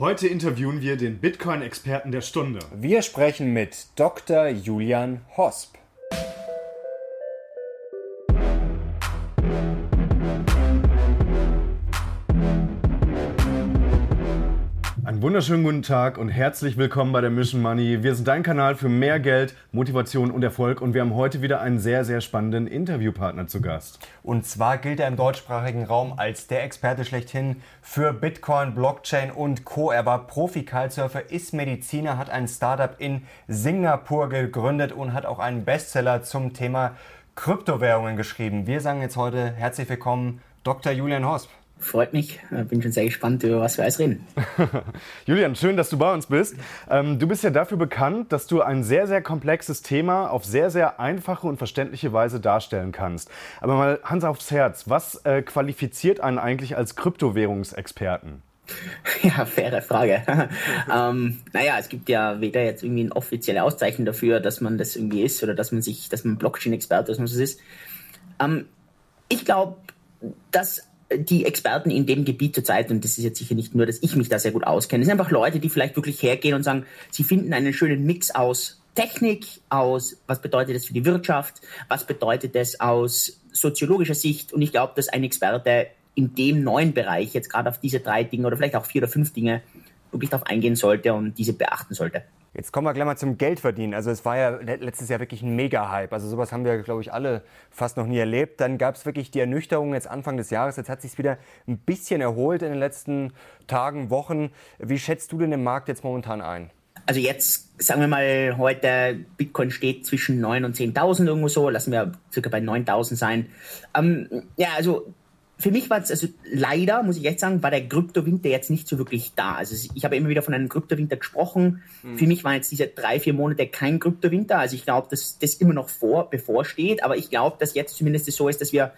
Heute interviewen wir den Bitcoin-Experten der Stunde. Wir sprechen mit Dr. Julian Hosp. Einen wunderschönen guten Tag und herzlich willkommen bei der Mission Money. Wir sind dein Kanal für mehr Geld, Motivation und Erfolg und wir haben heute wieder einen sehr, sehr spannenden Interviewpartner zu Gast. Und zwar gilt er im deutschsprachigen Raum als der Experte schlechthin für Bitcoin, Blockchain und Co. Er war Profi-Kitesurfer, ist Mediziner, hat ein Startup in Singapur gegründet und hat auch einen Bestseller zum Thema Kryptowährungen geschrieben. Wir sagen jetzt heute herzlich willkommen, Dr. Julian Hosp. Freut mich. Bin schon sehr gespannt, über was wir alles reden. Julian, schön, dass du bei uns bist. Ähm, du bist ja dafür bekannt, dass du ein sehr, sehr komplexes Thema auf sehr, sehr einfache und verständliche Weise darstellen kannst. Aber mal Hans aufs Herz, was äh, qualifiziert einen eigentlich als Kryptowährungsexperten? Ja, faire Frage. ähm, naja, es gibt ja weder jetzt irgendwie eine offizielle Auszeichnung dafür, dass man das irgendwie ist oder dass man sich, dass man Blockchain-Experte, dass man das ist. Ähm, ich glaube, dass die Experten in dem Gebiet zurzeit, und das ist jetzt sicher nicht nur, dass ich mich da sehr gut auskenne, sind einfach Leute, die vielleicht wirklich hergehen und sagen, sie finden einen schönen Mix aus Technik, aus was bedeutet das für die Wirtschaft, was bedeutet das aus soziologischer Sicht. Und ich glaube, dass ein Experte in dem neuen Bereich jetzt gerade auf diese drei Dinge oder vielleicht auch vier oder fünf Dinge wirklich darauf eingehen sollte und diese beachten sollte. Jetzt kommen wir gleich mal zum Geldverdienen. Also es war ja letztes Jahr wirklich ein Mega-Hype. Also sowas haben wir, glaube ich, alle fast noch nie erlebt. Dann gab es wirklich die Ernüchterung jetzt Anfang des Jahres. Jetzt hat sich wieder ein bisschen erholt in den letzten Tagen, Wochen. Wie schätzt du denn den Markt jetzt momentan ein? Also jetzt, sagen wir mal, heute Bitcoin steht zwischen 9 und 10.000 irgendwo so. Lassen wir circa bei 9.000 sein. Ähm, ja, also für mich war es, also leider, muss ich echt sagen, war der Kryptowinter jetzt nicht so wirklich da. Also ich habe immer wieder von einem Kryptowinter gesprochen. Mhm. Für mich waren jetzt diese drei, vier Monate kein Kryptowinter. Also ich glaube, dass das immer noch vor, bevorsteht. Aber ich glaube, dass jetzt zumindest so ist, dass wir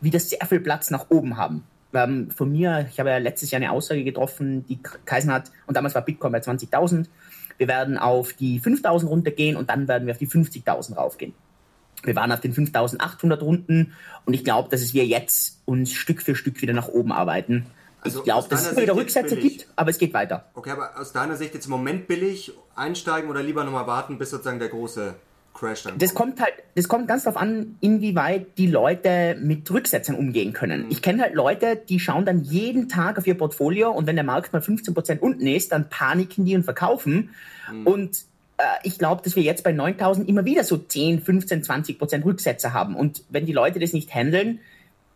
wieder sehr viel Platz nach oben haben. Ähm, von mir, ich habe ja letztes Jahr eine Aussage getroffen, die Kaisen hat, und damals war Bitcoin bei 20.000. Wir werden auf die 5.000 runtergehen und dann werden wir auf die 50.000 raufgehen. Wir waren auf den 5800 Runden und ich glaube, dass es wir jetzt uns Stück für Stück wieder nach oben arbeiten. Also ich glaube, dass es immer wieder Rücksätze gibt, aber es geht weiter. Okay, aber aus deiner Sicht jetzt im Moment billig einsteigen oder lieber nochmal warten, bis sozusagen der große Crash dann kommt? Das kommt halt, das kommt ganz darauf an, inwieweit die Leute mit Rücksätzen umgehen können. Mhm. Ich kenne halt Leute, die schauen dann jeden Tag auf ihr Portfolio und wenn der Markt mal 15% unten ist, dann paniken die und verkaufen. Mhm. Und ich glaube, dass wir jetzt bei 9000 immer wieder so 10, 15, 20 Prozent Rücksätze haben. Und wenn die Leute das nicht handeln,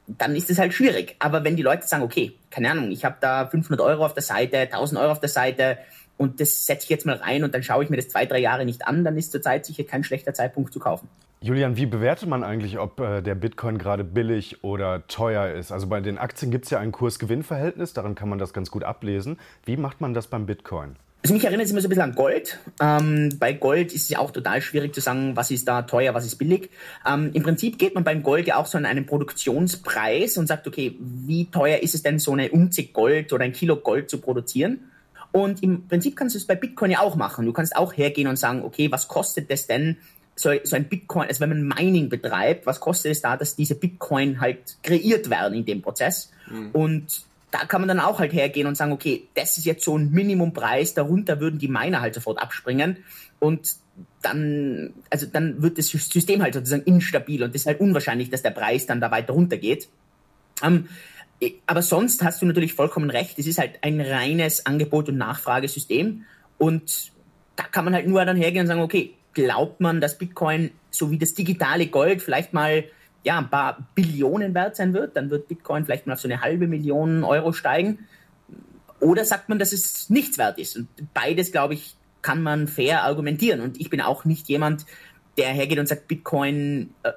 dann ist es halt schwierig. Aber wenn die Leute sagen, okay, keine Ahnung, ich habe da 500 Euro auf der Seite, 1000 Euro auf der Seite und das setze ich jetzt mal rein und dann schaue ich mir das zwei, drei Jahre nicht an, dann ist zurzeit sicher kein schlechter Zeitpunkt zu kaufen. Julian, wie bewertet man eigentlich, ob äh, der Bitcoin gerade billig oder teuer ist? Also bei den Aktien gibt es ja ein Kurs-Gewinn-Verhältnis, daran kann man das ganz gut ablesen. Wie macht man das beim Bitcoin? Also mich erinnert es immer so ein bisschen an Gold. Ähm, bei Gold ist es ja auch total schwierig zu sagen, was ist da teuer, was ist billig. Ähm, Im Prinzip geht man beim Gold ja auch so an einen Produktionspreis und sagt, okay, wie teuer ist es denn, so eine Unzig Gold oder ein Kilo Gold zu produzieren? Und im Prinzip kannst du es bei Bitcoin ja auch machen. Du kannst auch hergehen und sagen, okay, was kostet das denn, so, so ein Bitcoin, also wenn man Mining betreibt, was kostet es da, dass diese Bitcoin halt kreiert werden in dem Prozess? Mhm. Und da kann man dann auch halt hergehen und sagen, okay, das ist jetzt so ein Minimumpreis, darunter würden die Miner halt sofort abspringen und dann, also dann wird das System halt sozusagen instabil und es ist halt unwahrscheinlich, dass der Preis dann da weiter runtergeht. Ähm, aber sonst hast du natürlich vollkommen recht, es ist halt ein reines Angebot- und Nachfragesystem und da kann man halt nur dann hergehen und sagen, okay, glaubt man, dass Bitcoin so wie das digitale Gold vielleicht mal ja, ein paar Billionen wert sein wird, dann wird Bitcoin vielleicht mal auf so eine halbe Million Euro steigen. Oder sagt man, dass es nichts wert ist? Und beides, glaube ich, kann man fair argumentieren. Und ich bin auch nicht jemand, der hergeht und sagt, Bitcoin äh,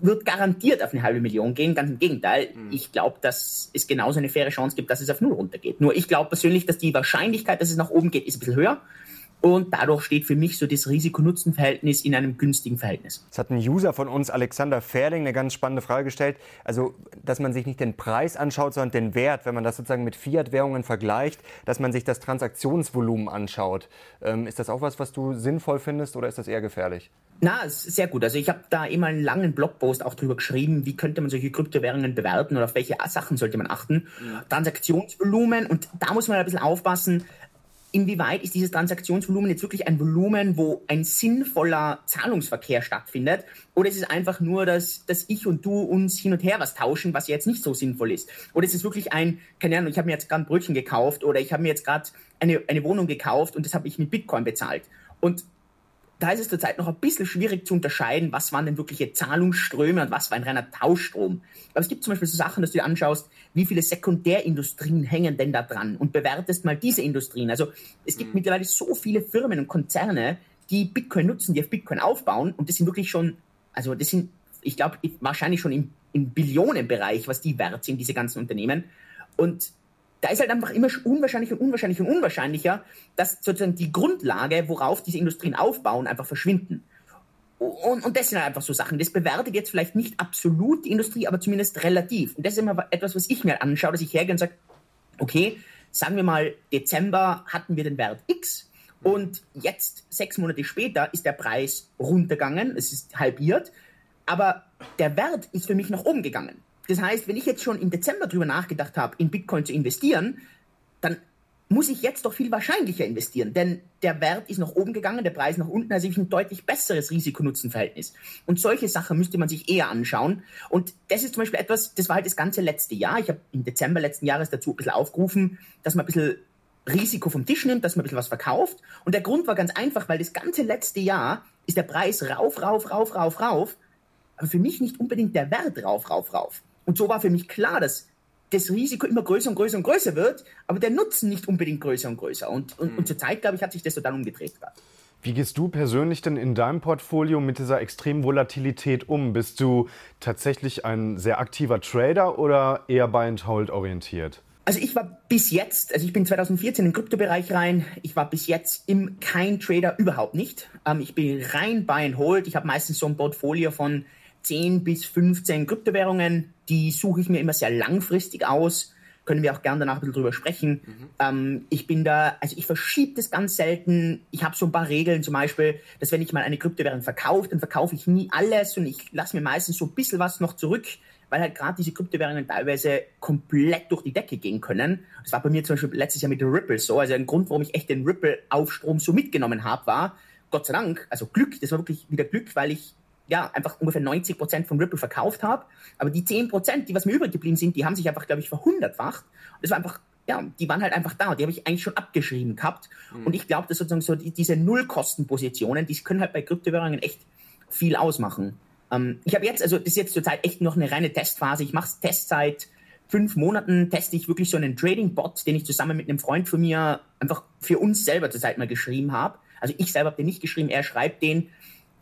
wird garantiert auf eine halbe Million gehen. Ganz im Gegenteil. Mhm. Ich glaube, dass es genauso eine faire Chance gibt, dass es auf null runtergeht. Nur ich glaube persönlich, dass die Wahrscheinlichkeit, dass es nach oben geht, ist ein bisschen höher. Und dadurch steht für mich so das Risiko-Nutzen-Verhältnis in einem günstigen Verhältnis. Es hat ein User von uns, Alexander Ferling, eine ganz spannende Frage gestellt. Also, dass man sich nicht den Preis anschaut, sondern den Wert, wenn man das sozusagen mit Fiat-Währungen vergleicht, dass man sich das Transaktionsvolumen anschaut. Ähm, ist das auch was, was du sinnvoll findest oder ist das eher gefährlich? Na, sehr gut. Also ich habe da immer einen langen Blogpost auch drüber geschrieben, wie könnte man solche Kryptowährungen bewerten oder auf welche Sachen sollte man achten. Ja. Transaktionsvolumen und da muss man ein bisschen aufpassen inwieweit ist dieses Transaktionsvolumen jetzt wirklich ein Volumen, wo ein sinnvoller Zahlungsverkehr stattfindet? Oder ist es einfach nur, dass, dass ich und du uns hin und her was tauschen, was jetzt nicht so sinnvoll ist? Oder ist es wirklich ein, keine Ahnung, ich habe mir jetzt gerade ein Brötchen gekauft oder ich habe mir jetzt gerade eine, eine Wohnung gekauft und das habe ich mit Bitcoin bezahlt? Und da ist es zurzeit noch ein bisschen schwierig zu unterscheiden, was waren denn wirkliche Zahlungsströme und was war ein reiner Tauschstrom. Aber es gibt zum Beispiel so Sachen, dass du dir anschaust, wie viele Sekundärindustrien hängen denn da dran und bewertest mal diese Industrien. Also es gibt mhm. mittlerweile so viele Firmen und Konzerne, die Bitcoin nutzen, die auf Bitcoin aufbauen und das sind wirklich schon, also das sind, ich glaube, wahrscheinlich schon im, im Billionenbereich, was die wert sind, diese ganzen Unternehmen. Und da ist halt einfach immer unwahrscheinlicher und unwahrscheinlicher und unwahrscheinlicher, dass sozusagen die Grundlage, worauf diese Industrien aufbauen, einfach verschwinden. Und, und das sind halt einfach so Sachen. Das bewertet jetzt vielleicht nicht absolut die Industrie, aber zumindest relativ. Und das ist immer etwas, was ich mir anschaue, dass ich hergehe und sage, okay, sagen wir mal, Dezember hatten wir den Wert X und jetzt, sechs Monate später, ist der Preis runtergegangen, es ist halbiert, aber der Wert ist für mich nach oben gegangen. Das heißt, wenn ich jetzt schon im Dezember darüber nachgedacht habe, in Bitcoin zu investieren, dann muss ich jetzt doch viel wahrscheinlicher investieren, denn der Wert ist nach oben gegangen, der Preis nach unten, also ich ein deutlich besseres Risiko-Nutzen-Verhältnis. Und solche Sachen müsste man sich eher anschauen. Und das ist zum Beispiel etwas, das war halt das ganze letzte Jahr. Ich habe im Dezember letzten Jahres dazu ein bisschen aufgerufen, dass man ein bisschen Risiko vom Tisch nimmt, dass man ein bisschen was verkauft. Und der Grund war ganz einfach, weil das ganze letzte Jahr ist der Preis rauf, rauf, rauf, rauf, rauf, aber für mich nicht unbedingt der Wert rauf, rauf, rauf. Und so war für mich klar, dass das Risiko immer größer und größer und größer wird, aber der Nutzen nicht unbedingt größer und größer. Und, und, mhm. und zur Zeit, glaube ich, hat sich das total umgedreht gerade. Wie gehst du persönlich denn in deinem Portfolio mit dieser extremen Volatilität um? Bist du tatsächlich ein sehr aktiver Trader oder eher Buy and Hold orientiert? Also ich war bis jetzt, also ich bin 2014 im Kryptobereich rein, ich war bis jetzt im kein Trader überhaupt nicht. Ähm, ich bin rein Buy and Hold. Ich habe meistens so ein Portfolio von 10 bis 15 Kryptowährungen. Die suche ich mir immer sehr langfristig aus. Können wir auch gerne danach ein bisschen drüber sprechen. Mhm. Ähm, ich bin da, also ich verschiebe das ganz selten. Ich habe so ein paar Regeln, zum Beispiel, dass wenn ich mal eine Kryptowährung verkaufe, dann verkaufe ich nie alles und ich lasse mir meistens so ein bisschen was noch zurück, weil halt gerade diese Kryptowährungen teilweise komplett durch die Decke gehen können. Das war bei mir zum Beispiel letztes Jahr mit Ripple so. Also ein Grund, warum ich echt den Ripple-Aufstrom so mitgenommen habe, war, Gott sei Dank, also Glück, das war wirklich wieder Glück, weil ich ja, einfach ungefähr 90 Prozent von Ripple verkauft habe. Aber die 10 Prozent, die was mir übrig geblieben sind, die haben sich einfach, glaube ich, verhundertfacht. Das war einfach, ja, die waren halt einfach da. Die habe ich eigentlich schon abgeschrieben gehabt. Mhm. Und ich glaube, dass sozusagen so die, diese Nullkostenpositionen, die können halt bei Kryptowährungen echt viel ausmachen. Ähm, ich habe jetzt, also das ist jetzt zurzeit echt noch eine reine Testphase. Ich mache Test seit fünf Monaten, teste ich wirklich so einen Trading-Bot, den ich zusammen mit einem Freund von mir einfach für uns selber zurzeit mal geschrieben habe. Also ich selber habe den nicht geschrieben, er schreibt den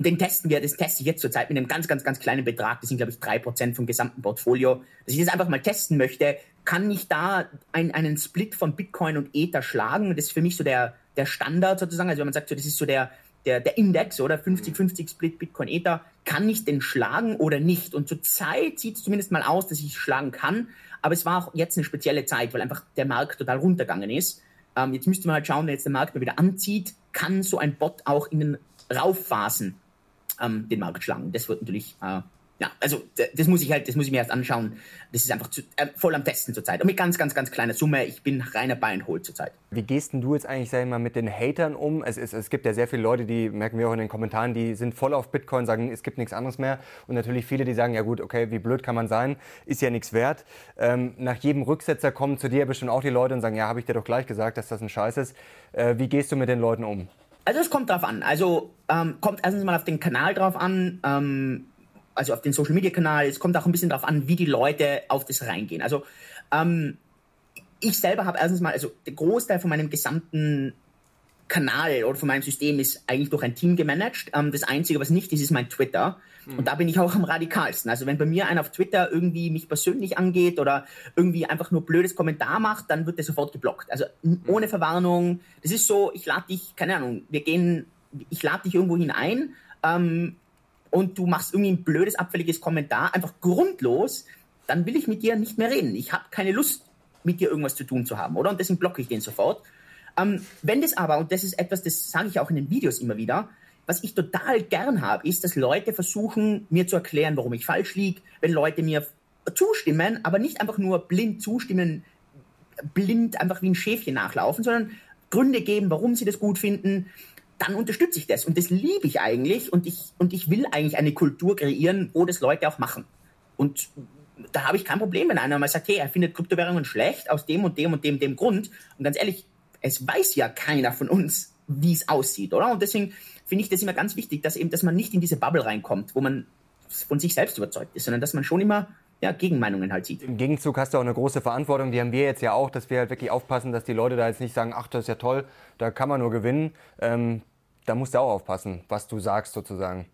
den testen wir, das teste ich jetzt zurzeit mit einem ganz, ganz, ganz kleinen Betrag. Das sind, glaube ich, drei Prozent vom gesamten Portfolio. Dass ich das einfach mal testen möchte, kann ich da ein, einen Split von Bitcoin und Ether schlagen? Das ist für mich so der, der Standard sozusagen. Also wenn man sagt, so, das ist so der, der, der Index oder 50-50 Split Bitcoin Ether, kann ich den schlagen oder nicht? Und zurzeit sieht es zumindest mal aus, dass ich schlagen kann. Aber es war auch jetzt eine spezielle Zeit, weil einfach der Markt total runtergegangen ist. Ähm, jetzt müsste man halt schauen, wenn jetzt der Markt mal wieder anzieht, kann so ein Bot auch in den Raufphasen ähm, den Markt schlagen. Das wird natürlich, äh, ja, also das muss ich halt, das muss ich mir erst anschauen. Das ist einfach zu, äh, voll am Testen zurzeit. Und mit ganz, ganz, ganz kleiner Summe. Ich bin reiner Buy and zurzeit. Wie gehst denn du jetzt eigentlich, sag ich mal, mit den Hatern um? Es, es, es gibt ja sehr viele Leute, die merken wir auch in den Kommentaren, die sind voll auf Bitcoin, sagen, es gibt nichts anderes mehr. Und natürlich viele, die sagen, ja gut, okay, wie blöd kann man sein, ist ja nichts wert. Ähm, nach jedem Rücksetzer kommen zu dir bestimmt auch die Leute und sagen, ja, habe ich dir doch gleich gesagt, dass das ein Scheiß ist. Äh, wie gehst du mit den Leuten um? Also es kommt drauf an. Also ähm, kommt erstens mal auf den Kanal drauf an, ähm, also auf den Social Media Kanal. Es kommt auch ein bisschen drauf an, wie die Leute auf das reingehen. Also ähm, ich selber habe erstens mal, also der Großteil von meinem gesamten Kanal oder von meinem System ist eigentlich durch ein Team gemanagt. Ähm, das Einzige, was nicht ist, ist mein Twitter. Mhm. Und da bin ich auch am radikalsten. Also wenn bei mir einer auf Twitter irgendwie mich persönlich angeht oder irgendwie einfach nur blödes Kommentar macht, dann wird der sofort geblockt. Also mhm. ohne Verwarnung. Das ist so, ich lade dich, keine Ahnung, wir gehen, ich lade dich irgendwo hinein ähm, und du machst irgendwie ein blödes, abfälliges Kommentar, einfach grundlos, dann will ich mit dir nicht mehr reden. Ich habe keine Lust, mit dir irgendwas zu tun zu haben, oder? Und deswegen blocke ich den sofort. Ähm, wenn das aber, und das ist etwas, das sage ich auch in den Videos immer wieder, was ich total gern habe, ist, dass Leute versuchen, mir zu erklären, warum ich falsch liege, wenn Leute mir zustimmen, aber nicht einfach nur blind zustimmen, blind einfach wie ein Schäfchen nachlaufen, sondern Gründe geben, warum sie das gut finden, dann unterstütze ich das. Und das liebe ich eigentlich. Und ich, und ich will eigentlich eine Kultur kreieren, wo das Leute auch machen. Und da habe ich kein Problem, wenn einer mal sagt, hey, er findet Kryptowährungen schlecht aus dem und dem und dem, dem Grund. Und ganz ehrlich, es weiß ja keiner von uns, wie es aussieht, oder? Und deswegen finde ich das immer ganz wichtig, dass eben, dass man nicht in diese Bubble reinkommt, wo man von sich selbst überzeugt ist, sondern dass man schon immer ja, Gegenmeinungen halt sieht. Im Gegenzug hast du auch eine große Verantwortung, die haben wir jetzt ja auch, dass wir halt wirklich aufpassen, dass die Leute da jetzt nicht sagen, ach, das ist ja toll, da kann man nur gewinnen. Ähm, da musst du auch aufpassen, was du sagst sozusagen.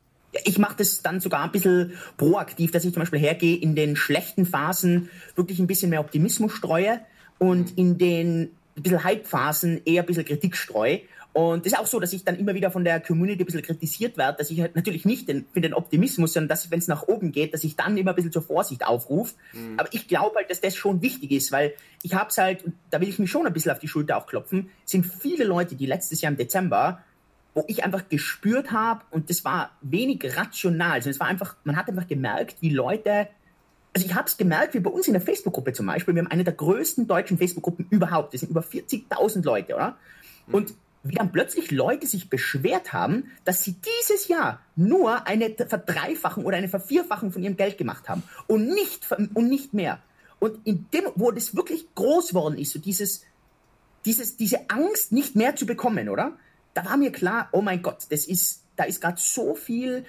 Ich mache das dann sogar ein bisschen proaktiv, dass ich zum Beispiel hergehe, in den schlechten Phasen wirklich ein bisschen mehr Optimismus streue und in den ein bisschen Hype-Phasen eher ein bisschen Kritik streue und das ist auch so, dass ich dann immer wieder von der Community ein bisschen kritisiert werde, dass ich halt natürlich nicht den, für den Optimismus, sondern dass, wenn es nach oben geht, dass ich dann immer ein bisschen zur Vorsicht aufrufe. Mhm. Aber ich glaube halt, dass das schon wichtig ist, weil ich habe es halt, da will ich mich schon ein bisschen auf die Schulter auch klopfen, sind viele Leute, die letztes Jahr im Dezember, wo ich einfach gespürt habe, und das war wenig rational, sondern es war einfach, man hat einfach gemerkt, wie Leute also ich habe es gemerkt, wie bei uns in der Facebook-Gruppe zum Beispiel, wir haben eine der größten deutschen Facebook-Gruppen überhaupt, das sind über 40.000 Leute, oder? Und wie dann plötzlich Leute sich beschwert haben, dass sie dieses Jahr nur eine Verdreifachung oder eine Vervierfachung von ihrem Geld gemacht haben und nicht, und nicht mehr. Und in dem, wo das wirklich groß worden ist, so dieses, dieses, diese Angst, nicht mehr zu bekommen, oder? Da war mir klar, oh mein Gott, das ist, da ist gerade so viel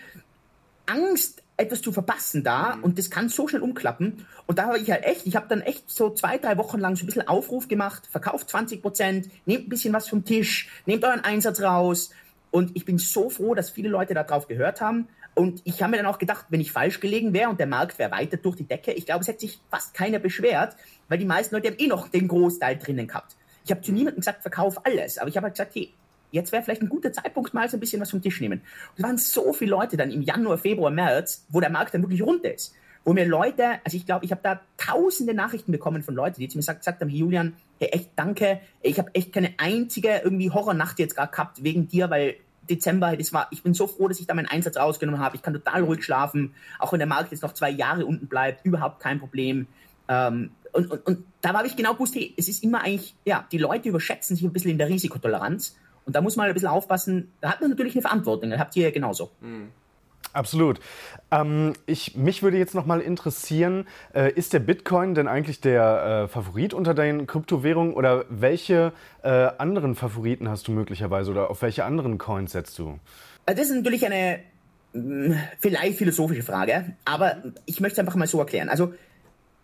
Angst etwas zu verpassen da mhm. und das kann so schnell umklappen. Und da habe ich halt echt, ich habe dann echt so zwei, drei Wochen lang so ein bisschen Aufruf gemacht, verkauft 20 Prozent, nehmt ein bisschen was vom Tisch, nehmt euren Einsatz raus. Und ich bin so froh, dass viele Leute darauf gehört haben. Und ich habe mir dann auch gedacht, wenn ich falsch gelegen wäre und der Markt wäre weiter durch die Decke, ich glaube, es hätte sich fast keiner beschwert, weil die meisten Leute haben eh noch den Großteil drinnen gehabt. Ich habe zu niemandem gesagt, verkauf alles, aber ich habe halt gesagt, hey, jetzt wäre vielleicht ein guter Zeitpunkt, mal so ein bisschen was vom Tisch nehmen. Und es waren so viele Leute dann im Januar, Februar, März, wo der Markt dann wirklich runter ist. Wo mir Leute, also ich glaube, ich habe da tausende Nachrichten bekommen von Leuten, die zu mir gesagt, gesagt haben, Julian, hey, echt danke, ich habe echt keine einzige irgendwie Horrornacht jetzt gerade gehabt wegen dir, weil Dezember, das war, ich bin so froh, dass ich da meinen Einsatz rausgenommen habe. Ich kann total ruhig schlafen, auch wenn der Markt jetzt noch zwei Jahre unten bleibt, überhaupt kein Problem. Ähm, und, und, und da habe ich genau gewusst, hey, es ist immer eigentlich, ja, die Leute überschätzen sich ein bisschen in der Risikotoleranz. Und da muss man ein bisschen aufpassen. Da hat man natürlich eine Verantwortung. Das habt ihr ja genauso. Mhm. Absolut. Ähm, ich, mich würde jetzt noch mal interessieren, äh, ist der Bitcoin denn eigentlich der äh, Favorit unter deinen Kryptowährungen oder welche äh, anderen Favoriten hast du möglicherweise oder auf welche anderen Coins setzt du? Äh, das ist natürlich eine mm, vielleicht philosophische Frage, aber ich möchte es einfach mal so erklären. Also,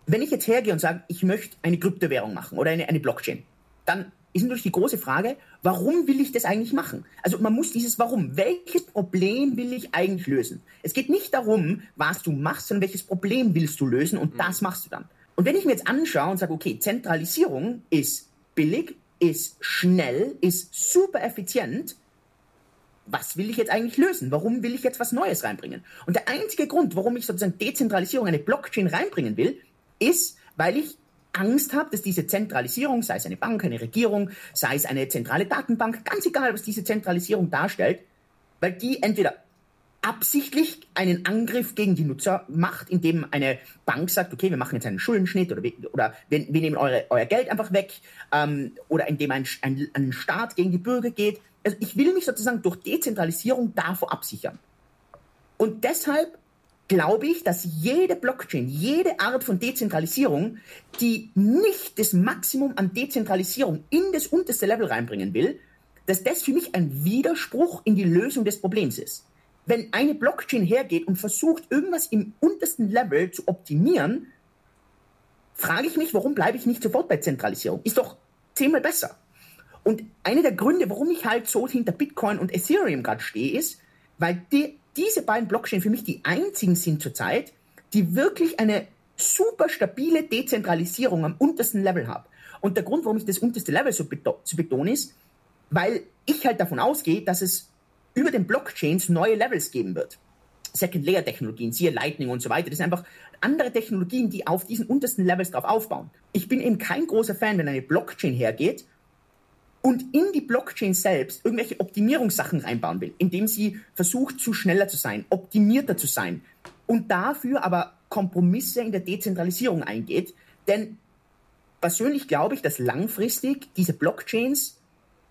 wenn ich jetzt hergehe und sage, ich möchte eine Kryptowährung machen oder eine, eine Blockchain, dann ist natürlich die große Frage, warum will ich das eigentlich machen? Also man muss dieses Warum, welches Problem will ich eigentlich lösen? Es geht nicht darum, was du machst, sondern welches Problem willst du lösen und mhm. das machst du dann. Und wenn ich mir jetzt anschaue und sage, okay, Zentralisierung ist billig, ist schnell, ist super effizient, was will ich jetzt eigentlich lösen? Warum will ich jetzt was Neues reinbringen? Und der einzige Grund, warum ich sozusagen Dezentralisierung, eine Blockchain reinbringen will, ist, weil ich Angst habe, dass diese Zentralisierung, sei es eine Bank, eine Regierung, sei es eine zentrale Datenbank, ganz egal, was diese Zentralisierung darstellt, weil die entweder absichtlich einen Angriff gegen die Nutzer macht, indem eine Bank sagt, okay, wir machen jetzt einen Schuldenschnitt oder, oder wir, wir nehmen eure, euer Geld einfach weg ähm, oder indem ein, ein, ein Staat gegen die Bürger geht. Also ich will mich sozusagen durch Dezentralisierung davor absichern. Und deshalb glaube ich, dass jede Blockchain, jede Art von Dezentralisierung, die nicht das Maximum an Dezentralisierung in das unterste Level reinbringen will, dass das für mich ein Widerspruch in die Lösung des Problems ist. Wenn eine Blockchain hergeht und versucht, irgendwas im untersten Level zu optimieren, frage ich mich, warum bleibe ich nicht sofort bei Zentralisierung? Ist doch zehnmal besser. Und einer der Gründe, warum ich halt so hinter Bitcoin und Ethereum gerade stehe, ist, weil die, diese beiden Blockchain für mich die einzigen sind zurzeit, die wirklich eine super stabile Dezentralisierung am untersten Level haben. Und der Grund, warum ich das unterste Level so beto zu betonen ist, weil ich halt davon ausgehe, dass es über den Blockchains neue Levels geben wird. Second-Layer-Technologien, siehe Lightning und so weiter. Das sind einfach andere Technologien, die auf diesen untersten Levels drauf aufbauen. Ich bin eben kein großer Fan, wenn eine Blockchain hergeht und in die Blockchain selbst irgendwelche Optimierungssachen reinbauen will, indem sie versucht, zu schneller zu sein, optimierter zu sein und dafür aber Kompromisse in der Dezentralisierung eingeht. Denn persönlich glaube ich, dass langfristig diese Blockchains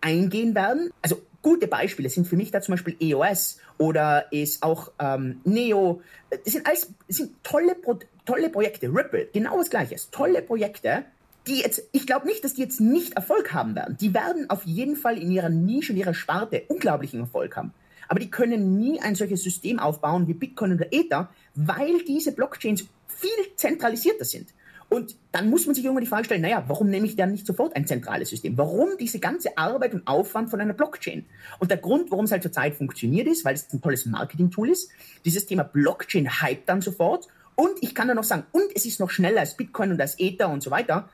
eingehen werden. Also gute Beispiele sind für mich da zum Beispiel EOS oder ist auch ähm, Neo. Das sind alles das sind tolle, Pro tolle Projekte. Ripple, genau das Gleiche. Tolle Projekte, die jetzt, ich glaube nicht, dass die jetzt nicht Erfolg haben werden. Die werden auf jeden Fall in ihrer Nische, in ihrer Sparte unglaublichen Erfolg haben. Aber die können nie ein solches System aufbauen wie Bitcoin oder Ether, weil diese Blockchains viel zentralisierter sind. Und dann muss man sich irgendwann die Frage stellen, naja, warum nehme ich dann nicht sofort ein zentrales System? Warum diese ganze Arbeit und Aufwand von einer Blockchain? Und der Grund, warum es halt zurzeit funktioniert ist, weil es ein tolles Marketing-Tool ist, dieses Thema Blockchain hype dann sofort. Und ich kann dann noch sagen, und es ist noch schneller als Bitcoin und als Ether und so weiter.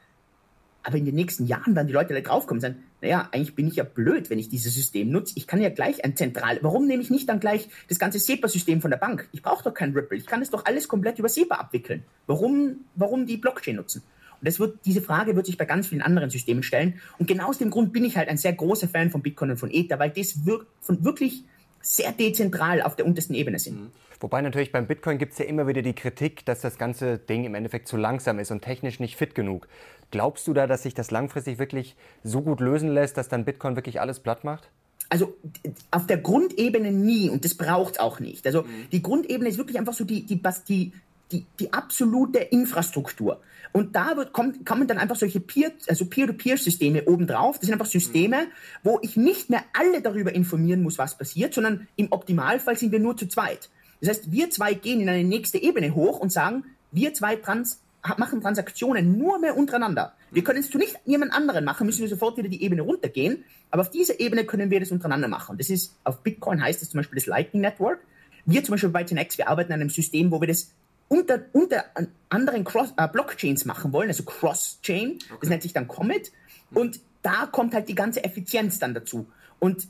Aber in den nächsten Jahren werden die Leute da draufkommen und sagen, naja, eigentlich bin ich ja blöd, wenn ich dieses System nutze. Ich kann ja gleich ein zentral. Warum nehme ich nicht dann gleich das ganze SEPA-System von der Bank? Ich brauche doch kein Ripple. Ich kann es doch alles komplett über SEPA abwickeln. Warum, warum die Blockchain nutzen? Und das wird, diese Frage wird sich bei ganz vielen anderen Systemen stellen. Und genau aus dem Grund bin ich halt ein sehr großer Fan von Bitcoin und von Ether, weil das wir, von wirklich sehr dezentral auf der untersten Ebene sind. Mhm. Wobei natürlich beim Bitcoin gibt es ja immer wieder die Kritik, dass das ganze Ding im Endeffekt zu langsam ist und technisch nicht fit genug. Glaubst du da, dass sich das langfristig wirklich so gut lösen lässt, dass dann Bitcoin wirklich alles platt macht? Also auf der Grundebene nie und das braucht es auch nicht. Also mhm. die Grundebene ist wirklich einfach so die, die, die, die, die absolute Infrastruktur. Und da wird, kommt, kommen dann einfach solche Peer, also Peer-to-Peer-Systeme obendrauf. Das sind einfach Systeme, mhm. wo ich nicht mehr alle darüber informieren muss, was passiert, sondern im Optimalfall sind wir nur zu zweit. Das heißt, wir zwei gehen in eine nächste Ebene hoch und sagen, wir zwei trans machen Transaktionen nur mehr untereinander. Wir können es zu nicht jemand anderen machen, müssen wir sofort wieder die Ebene runtergehen. Aber auf dieser Ebene können wir das untereinander machen. Das ist, auf Bitcoin heißt es zum Beispiel das Lightning Network. Wir zum Beispiel bei Tenex, wir arbeiten an einem System, wo wir das unter, unter anderen Cross, äh, Blockchains machen wollen, also Cross-Chain. Okay. Das nennt sich dann Comet. Und da kommt halt die ganze Effizienz dann dazu. Und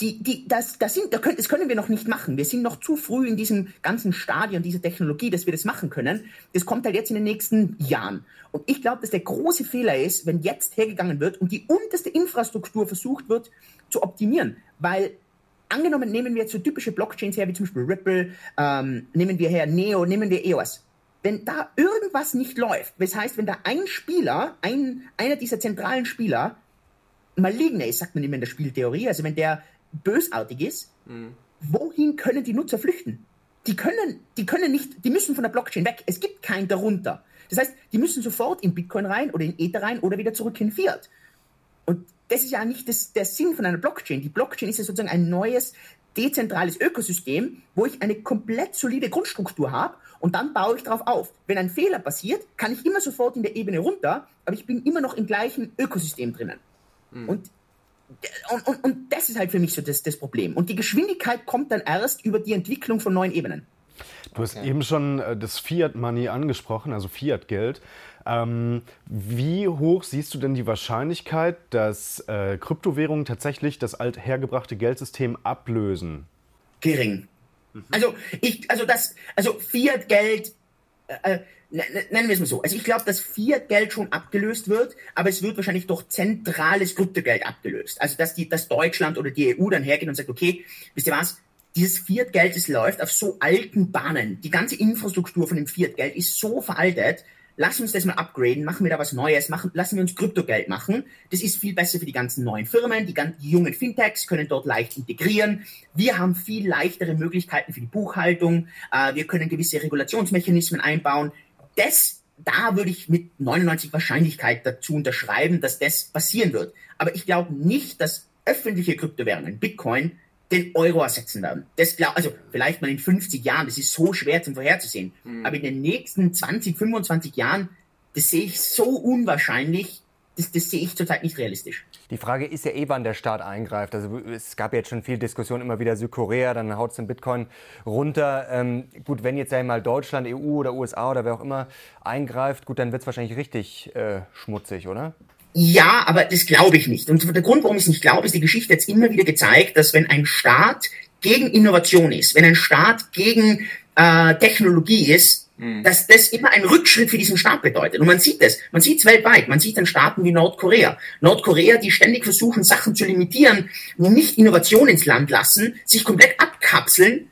die, die, das, das, sind, das können wir noch nicht machen. Wir sind noch zu früh in diesem ganzen Stadion dieser Technologie, dass wir das machen können. Das kommt halt jetzt in den nächsten Jahren. Und ich glaube, dass der große Fehler ist, wenn jetzt hergegangen wird und die unterste Infrastruktur versucht wird zu optimieren. Weil angenommen, nehmen wir jetzt so typische Blockchains her, wie zum Beispiel Ripple, ähm, nehmen wir her Neo, nehmen wir EOS. Wenn da irgendwas nicht läuft, das heißt, wenn da ein Spieler, ein, einer dieser zentralen Spieler, maligne ist, sagt man immer in der Spieltheorie, also wenn der bösartig ist, mhm. wohin können die Nutzer flüchten? Die können, die können nicht, die müssen von der Blockchain weg. Es gibt kein darunter. Das heißt, die müssen sofort in Bitcoin rein oder in Ether rein oder wieder zurück in Fiat. Und das ist ja nicht das, der Sinn von einer Blockchain. Die Blockchain ist ja sozusagen ein neues, dezentrales Ökosystem, wo ich eine komplett solide Grundstruktur habe und dann baue ich darauf auf. Wenn ein Fehler passiert, kann ich immer sofort in der Ebene runter, aber ich bin immer noch im gleichen Ökosystem drinnen. Mhm. Und und, und, und das ist halt für mich so das, das Problem. Und die Geschwindigkeit kommt dann erst über die Entwicklung von neuen Ebenen. Du hast okay. eben schon äh, das Fiat Money angesprochen, also Fiat Geld. Ähm, wie hoch siehst du denn die Wahrscheinlichkeit, dass äh, Kryptowährungen tatsächlich das althergebrachte Geldsystem ablösen? Gering. Mhm. Also ich, also das, also Fiat Geld äh, äh nennen wir es mal so. Also ich glaube, dass Fiat-Geld schon abgelöst wird, aber es wird wahrscheinlich durch zentrales Kryptogeld abgelöst. Also dass die, dass Deutschland oder die EU dann hergeht und sagt, okay, wisst ihr was? Dieses Fiat-Geld, das läuft auf so alten Bahnen. Die ganze Infrastruktur von dem Fiat-Geld ist so veraltet, lass uns das mal upgraden, machen wir da was Neues, machen, lassen wir uns Kryptogeld machen. Das ist viel besser für die ganzen neuen Firmen, die, ganzen, die jungen Fintechs können dort leicht integrieren. Wir haben viel leichtere Möglichkeiten für die Buchhaltung, äh, wir können gewisse Regulationsmechanismen einbauen das, da würde ich mit 99 Wahrscheinlichkeit dazu unterschreiben, dass das passieren wird. Aber ich glaube nicht, dass öffentliche Kryptowährungen, Bitcoin, den Euro ersetzen werden. Das glaub, also vielleicht mal in 50 Jahren, das ist so schwer zum vorherzusehen. Mhm. Aber in den nächsten 20, 25 Jahren, das sehe ich so unwahrscheinlich, das, das sehe ich zurzeit nicht realistisch. Die Frage ist ja eh, wann der Staat eingreift. Also es gab jetzt schon viel Diskussion immer wieder Südkorea, dann haut es den Bitcoin runter. Ähm, gut, wenn jetzt einmal Deutschland, EU oder USA oder wer auch immer eingreift, gut, dann wird es wahrscheinlich richtig äh, schmutzig, oder? Ja, aber das glaube ich nicht. Und der Grund, warum ich es nicht glaube, ist die Geschichte jetzt immer wieder gezeigt, dass wenn ein Staat gegen Innovation ist, wenn ein Staat gegen äh, Technologie ist, Mhm. dass das immer ein Rückschritt für diesen Staat bedeutet. Und man sieht es, man sieht es weltweit, man sieht an Staaten wie Nordkorea. Nordkorea, die ständig versuchen, Sachen zu limitieren, nicht Innovation ins Land lassen, sich komplett abkapseln,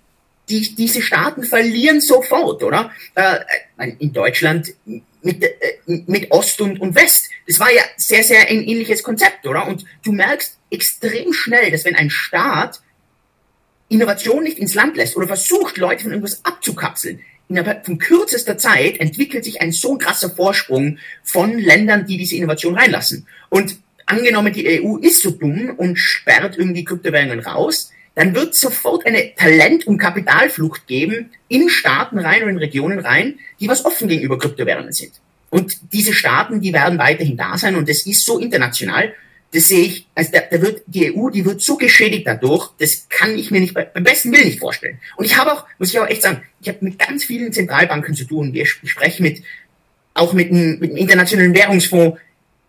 die, diese Staaten verlieren sofort, oder? Äh, in Deutschland mit, äh, mit Ost und, und West. Das war ja sehr, sehr ein ähnliches Konzept, oder? Und du merkst extrem schnell, dass wenn ein Staat Innovation nicht ins Land lässt oder versucht, Leute von irgendwas abzukapseln, innerhalb von kürzester Zeit entwickelt sich ein so krasser Vorsprung von Ländern, die diese Innovation reinlassen. Und angenommen, die EU ist so dumm und sperrt irgendwie Kryptowährungen raus, dann wird sofort eine Talent- und Kapitalflucht geben in Staaten rein oder in Regionen rein, die was offen gegenüber Kryptowährungen sind. Und diese Staaten, die werden weiterhin da sein und das ist so international. Das sehe ich, also da, da wird die EU, die wird so geschädigt dadurch, das kann ich mir nicht beim besten Willen nicht vorstellen. Und ich habe auch, muss ich auch echt sagen, ich habe mit ganz vielen Zentralbanken zu tun. Ich spreche mit auch mit dem, mit dem Internationalen Währungsfonds.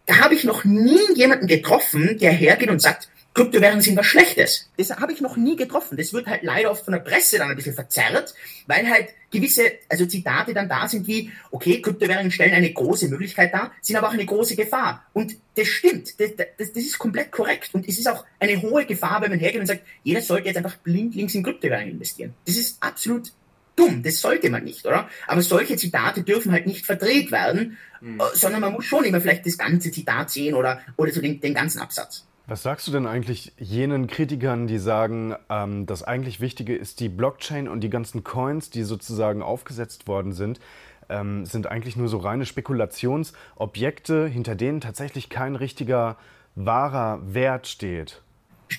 Da habe ich noch nie jemanden getroffen, der hergeht und sagt, Kryptowährungen sind was Schlechtes. Das habe ich noch nie getroffen. Das wird halt leider oft von der Presse dann ein bisschen verzerrt, weil halt gewisse, also Zitate dann da sind wie, okay, Kryptowährungen stellen eine große Möglichkeit dar, sind aber auch eine große Gefahr. Und das stimmt. Das, das, das ist komplett korrekt. Und es ist auch eine hohe Gefahr, wenn man hergeht und sagt, jeder sollte jetzt einfach blindlings in Kryptowährungen investieren. Das ist absolut dumm. Das sollte man nicht, oder? Aber solche Zitate dürfen halt nicht verdreht werden, mhm. sondern man muss schon immer vielleicht das ganze Zitat sehen oder, oder so den, den ganzen Absatz. Was sagst du denn eigentlich jenen Kritikern, die sagen, ähm, das eigentlich Wichtige ist die Blockchain und die ganzen Coins, die sozusagen aufgesetzt worden sind, ähm, sind eigentlich nur so reine Spekulationsobjekte, hinter denen tatsächlich kein richtiger wahrer Wert steht?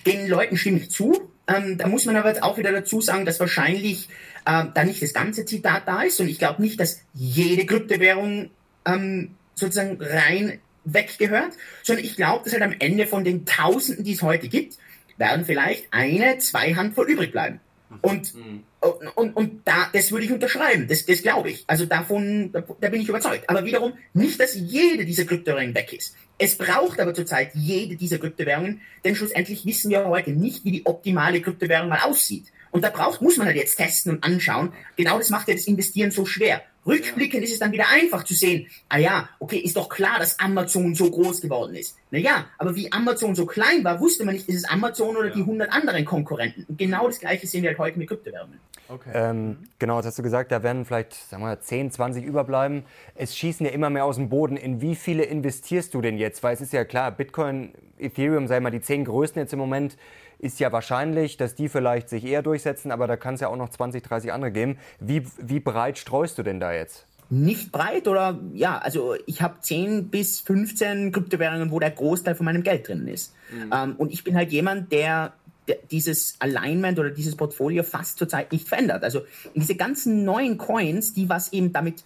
Den Leuten stimme ich zu. Ähm, da muss man aber jetzt auch wieder dazu sagen, dass wahrscheinlich äh, da nicht das ganze Zitat da ist und ich glaube nicht, dass jede Kryptowährung ähm, sozusagen rein weggehört, sondern ich glaube, dass halt am Ende von den Tausenden, die es heute gibt, werden vielleicht eine, zwei Handvoll übrig bleiben. Und, mhm. und, und, und, da, das würde ich unterschreiben, das, das glaube ich. Also davon, da, da, bin ich überzeugt. Aber wiederum nicht, dass jede dieser Kryptowährungen weg ist. Es braucht aber zurzeit jede dieser Kryptowährungen, denn schlussendlich wissen wir heute nicht, wie die optimale Kryptowährung mal aussieht. Und da braucht, muss man halt jetzt testen und anschauen. Genau das macht ja das Investieren so schwer. Rückblickend ist es dann wieder einfach zu sehen, ah ja, okay, ist doch klar, dass Amazon so groß geworden ist. Naja, aber wie Amazon so klein war, wusste man nicht, ist es Amazon oder ja. die 100 anderen Konkurrenten. Und genau das Gleiche sehen wir halt heute mit Kryptowährungen. Okay. Ähm, genau, das hast du gesagt, da werden vielleicht sagen wir, 10, 20 überbleiben. Es schießen ja immer mehr aus dem Boden. In wie viele investierst du denn jetzt? Weil es ist ja klar, Bitcoin, Ethereum, sei mal die 10 größten jetzt im Moment ist ja wahrscheinlich, dass die vielleicht sich eher durchsetzen, aber da kann es ja auch noch 20, 30 andere geben. Wie, wie breit streust du denn da jetzt? Nicht breit oder ja, also ich habe 10 bis 15 Kryptowährungen, wo der Großteil von meinem Geld drin ist. Mhm. Ähm, und ich bin halt jemand, der, der dieses Alignment oder dieses Portfolio fast zurzeit nicht verändert. Also diese ganzen neuen Coins, die was eben damit,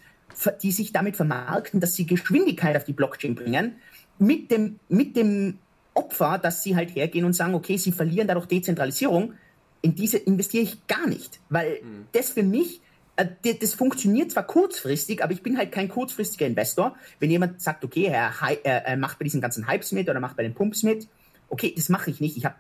die sich damit vermarkten, dass sie Geschwindigkeit auf die Blockchain bringen, mit dem, mit dem Opfer, dass sie halt hergehen und sagen, okay, sie verlieren dadurch Dezentralisierung, in diese investiere ich gar nicht, weil mhm. das für mich, äh, das funktioniert zwar kurzfristig, aber ich bin halt kein kurzfristiger Investor. Wenn jemand sagt, okay, er, er, er macht bei diesen ganzen Hypes mit oder macht bei den Pumps mit, okay, das mache ich nicht. Ich habe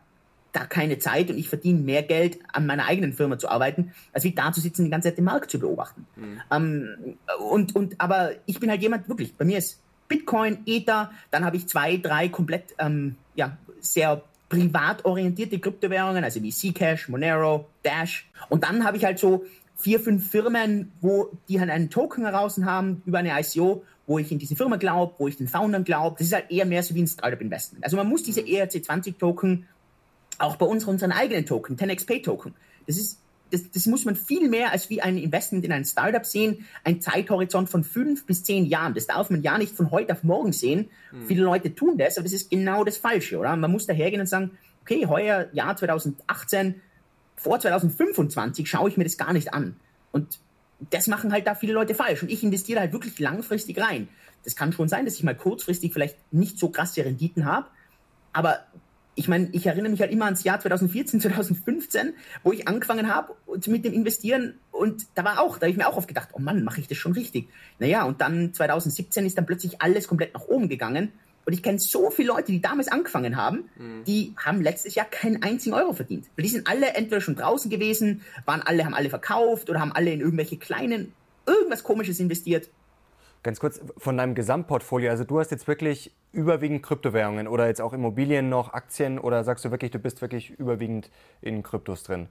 da keine Zeit und ich verdiene mehr Geld, an meiner eigenen Firma zu arbeiten, als wie da zu sitzen, die ganze Zeit den Markt zu beobachten. Mhm. Ähm, und, und, aber ich bin halt jemand, wirklich, bei mir ist Bitcoin, Ether, dann habe ich zwei, drei komplett ähm, ja, sehr privat orientierte Kryptowährungen, also wie Zcash, Monero, Dash. Und dann habe ich halt so vier, fünf Firmen, wo die halt einen Token heraus haben über eine ICO, wo ich in diese Firma glaube, wo ich den Foundern glaube. Das ist halt eher mehr so wie ein Startup-Investment. Also man muss diese ERC20-Token auch bei uns unseren eigenen Token, 10xP-Token. Das ist das, das muss man viel mehr als wie ein Investment in ein Startup sehen, ein Zeithorizont von fünf bis zehn Jahren. Das darf man ja nicht von heute auf morgen sehen. Mhm. Viele Leute tun das, aber das ist genau das Falsche, oder? Man muss dahergehen und sagen, okay, heuer, Jahr 2018, vor 2025 schaue ich mir das gar nicht an. Und das machen halt da viele Leute falsch. Und ich investiere halt wirklich langfristig rein. Das kann schon sein, dass ich mal kurzfristig vielleicht nicht so krasse Renditen habe, aber ich meine, ich erinnere mich halt immer ans Jahr 2014, 2015, wo ich angefangen habe mit dem Investieren und da war auch, da habe ich mir auch oft gedacht, oh Mann, mache ich das schon richtig? Naja, und dann 2017 ist dann plötzlich alles komplett nach oben gegangen und ich kenne so viele Leute, die damals angefangen haben, mhm. die haben letztes Jahr keinen einzigen Euro verdient. Weil die sind alle entweder schon draußen gewesen, waren alle, haben alle verkauft oder haben alle in irgendwelche kleinen, irgendwas komisches investiert Ganz kurz von deinem Gesamtportfolio. Also du hast jetzt wirklich überwiegend Kryptowährungen oder jetzt auch Immobilien noch, Aktien oder sagst du wirklich, du bist wirklich überwiegend in Kryptos drin?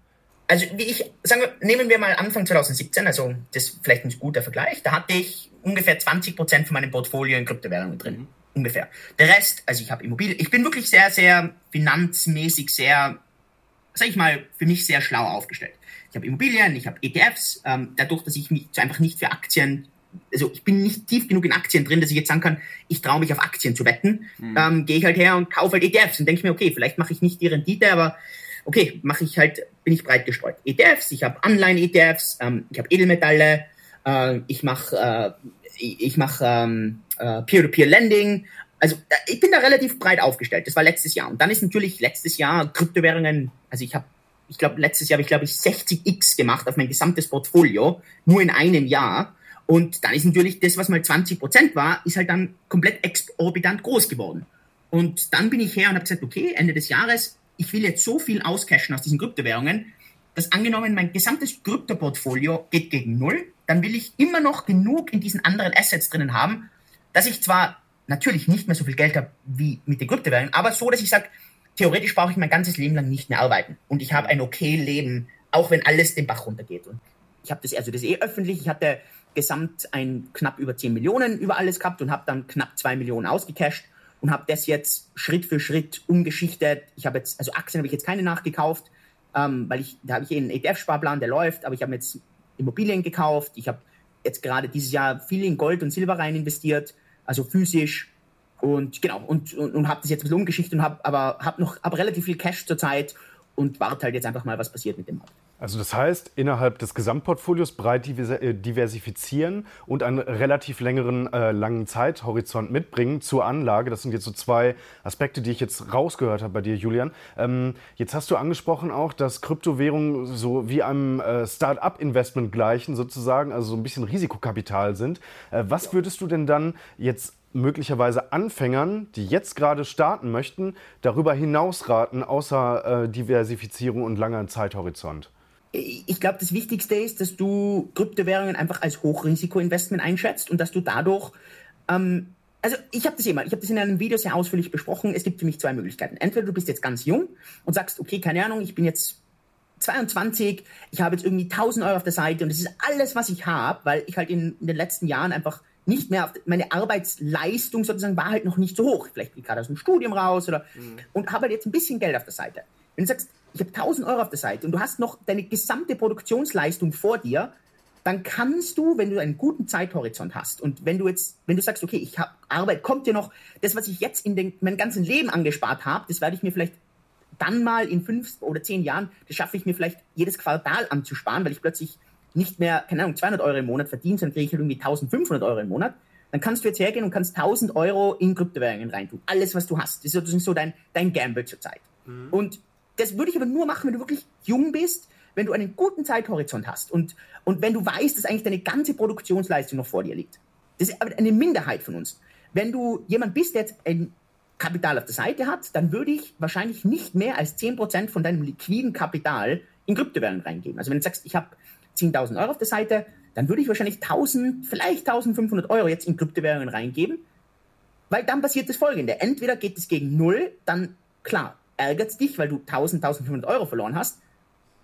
Also wie ich, sagen wir, nehmen wir mal Anfang 2017, also das ist vielleicht ein guter Vergleich, da hatte ich ungefähr 20 Prozent von meinem Portfolio in Kryptowährungen drin. Mhm. Ungefähr. Der Rest, also ich habe Immobilien, ich bin wirklich sehr, sehr finanzmäßig sehr, sag ich mal, für mich sehr schlau aufgestellt. Ich habe Immobilien, ich habe ETFs, ähm, dadurch, dass ich mich einfach nicht für Aktien also ich bin nicht tief genug in Aktien drin, dass ich jetzt sagen kann, ich traue mich auf Aktien zu wetten. Mhm. Ähm, Gehe ich halt her und kaufe halt ETFs und denke mir, okay, vielleicht mache ich nicht die Rendite, aber okay, mache ich halt, bin ich breit gestreut. ETFs, ich habe Online-ETFs, ähm, ich habe Edelmetalle, äh, ich mache äh, ich mache ähm, äh, Peer-to-Peer-Lending. Also ich bin da relativ breit aufgestellt. Das war letztes Jahr. Und dann ist natürlich letztes Jahr Kryptowährungen, also ich habe, ich glaube, letztes Jahr habe ich, glaube ich, 60x gemacht auf mein gesamtes Portfolio, nur in einem Jahr. Und dann ist natürlich das, was mal 20 Prozent war, ist halt dann komplett exorbitant groß geworden. Und dann bin ich her und habe gesagt, okay, Ende des Jahres ich will jetzt so viel auscashen aus diesen Kryptowährungen, dass angenommen mein gesamtes Kryptoportfolio geht gegen Null, dann will ich immer noch genug in diesen anderen Assets drinnen haben, dass ich zwar natürlich nicht mehr so viel Geld habe wie mit den Kryptowährungen, aber so, dass ich sage, theoretisch brauche ich mein ganzes Leben lang nicht mehr arbeiten und ich habe ein okay Leben, auch wenn alles den Bach runtergeht. Und ich habe das, also das eh öffentlich, ich hatte gesamt ein knapp über 10 Millionen über alles gehabt und habe dann knapp 2 Millionen ausgecasht und habe das jetzt Schritt für Schritt umgeschichtet. Ich habe jetzt, also Aktien habe ich jetzt keine nachgekauft, ähm, weil ich, da habe ich eh einen ETF-Sparplan, der läuft, aber ich habe jetzt Immobilien gekauft. Ich habe jetzt gerade dieses Jahr viel in Gold und Silber rein investiert, also physisch. Und genau, und, und, und habe das jetzt ein bisschen umgeschichtet und habe aber hab noch hab relativ viel Cash zurzeit und warte halt jetzt einfach mal, was passiert mit dem Markt. Also das heißt, innerhalb des Gesamtportfolios breit äh, diversifizieren und einen relativ längeren, äh, langen Zeithorizont mitbringen zur Anlage. Das sind jetzt so zwei Aspekte, die ich jetzt rausgehört habe bei dir, Julian. Ähm, jetzt hast du angesprochen auch, dass Kryptowährungen so wie einem äh, Start-up-Investment gleichen sozusagen, also so ein bisschen Risikokapital sind. Äh, was würdest du denn dann jetzt möglicherweise Anfängern, die jetzt gerade starten möchten, darüber hinaus raten, außer äh, Diversifizierung und langer Zeithorizont? Ich glaube, das Wichtigste ist, dass du Kryptowährungen einfach als Hochrisikoinvestment einschätzt und dass du dadurch, ähm, also ich habe das immer, ich habe das in einem Video sehr ausführlich besprochen. Es gibt für mich zwei Möglichkeiten. Entweder du bist jetzt ganz jung und sagst, okay, keine Ahnung, ich bin jetzt 22, ich habe jetzt irgendwie 1000 Euro auf der Seite und das ist alles, was ich habe, weil ich halt in, in, den letzten Jahren einfach nicht mehr, auf, meine Arbeitsleistung sozusagen war halt noch nicht so hoch. Vielleicht bin ich gerade aus dem Studium raus oder, mhm. und habe halt jetzt ein bisschen Geld auf der Seite. Wenn du sagst, ich habe 1000 Euro auf der Seite und du hast noch deine gesamte Produktionsleistung vor dir, dann kannst du, wenn du einen guten Zeithorizont hast und wenn du jetzt, wenn du sagst, okay, ich habe Arbeit, kommt dir noch das, was ich jetzt in den, mein ganzen Leben angespart habe, das werde ich mir vielleicht dann mal in fünf oder zehn Jahren, das schaffe ich mir vielleicht jedes Quartal anzusparen, weil ich plötzlich nicht mehr, keine Ahnung, 200 Euro im Monat verdiene, sondern kriege ich halt irgendwie 1500 Euro im Monat. Dann kannst du jetzt hergehen und kannst 1000 Euro in Kryptowährungen reintun. Alles, was du hast. Das ist sozusagen so dein, dein Gamble zurzeit. Mhm. Und das würde ich aber nur machen, wenn du wirklich jung bist, wenn du einen guten Zeithorizont hast und, und wenn du weißt, dass eigentlich deine ganze Produktionsleistung noch vor dir liegt. Das ist aber eine Minderheit von uns. Wenn du jemand bist, der jetzt ein Kapital auf der Seite hat, dann würde ich wahrscheinlich nicht mehr als 10% von deinem liquiden Kapital in Kryptowährungen reingeben. Also wenn du sagst, ich habe 10.000 Euro auf der Seite, dann würde ich wahrscheinlich 1.000, vielleicht 1.500 Euro jetzt in Kryptowährungen reingeben, weil dann passiert das Folgende. Entweder geht es gegen Null, dann klar, ärgert dich, weil du 1000, 1500 Euro verloren hast,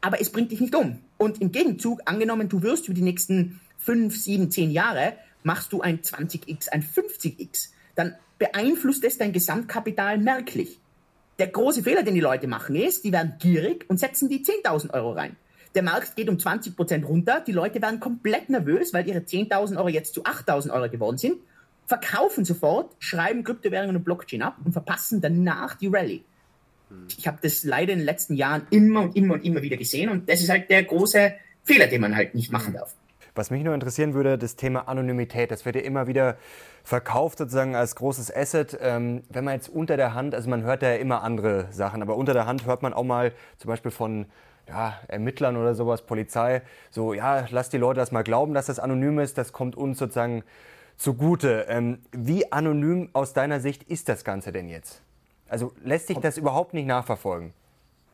aber es bringt dich nicht um. Und im Gegenzug, angenommen, du wirst über die nächsten 5, 7, 10 Jahre, machst du ein 20x, ein 50x, dann beeinflusst es dein Gesamtkapital merklich. Der große Fehler, den die Leute machen, ist, die werden gierig und setzen die 10.000 Euro rein. Der Markt geht um 20% runter, die Leute werden komplett nervös, weil ihre 10.000 Euro jetzt zu 8.000 Euro geworden sind, verkaufen sofort, schreiben Kryptowährungen und Blockchain ab und verpassen danach die Rallye. Ich habe das leider in den letzten Jahren immer und immer und immer wieder gesehen und das ist halt der große Fehler, den man halt nicht machen darf. Was mich nur interessieren würde, das Thema Anonymität. Das wird ja immer wieder verkauft sozusagen als großes Asset. Ähm, wenn man jetzt unter der Hand, also man hört ja immer andere Sachen, aber unter der Hand hört man auch mal zum Beispiel von ja, Ermittlern oder sowas, Polizei, so, ja, lass die Leute das mal glauben, dass das anonym ist, das kommt uns sozusagen zugute. Ähm, wie anonym aus deiner Sicht ist das Ganze denn jetzt? Also lässt sich das überhaupt nicht nachverfolgen?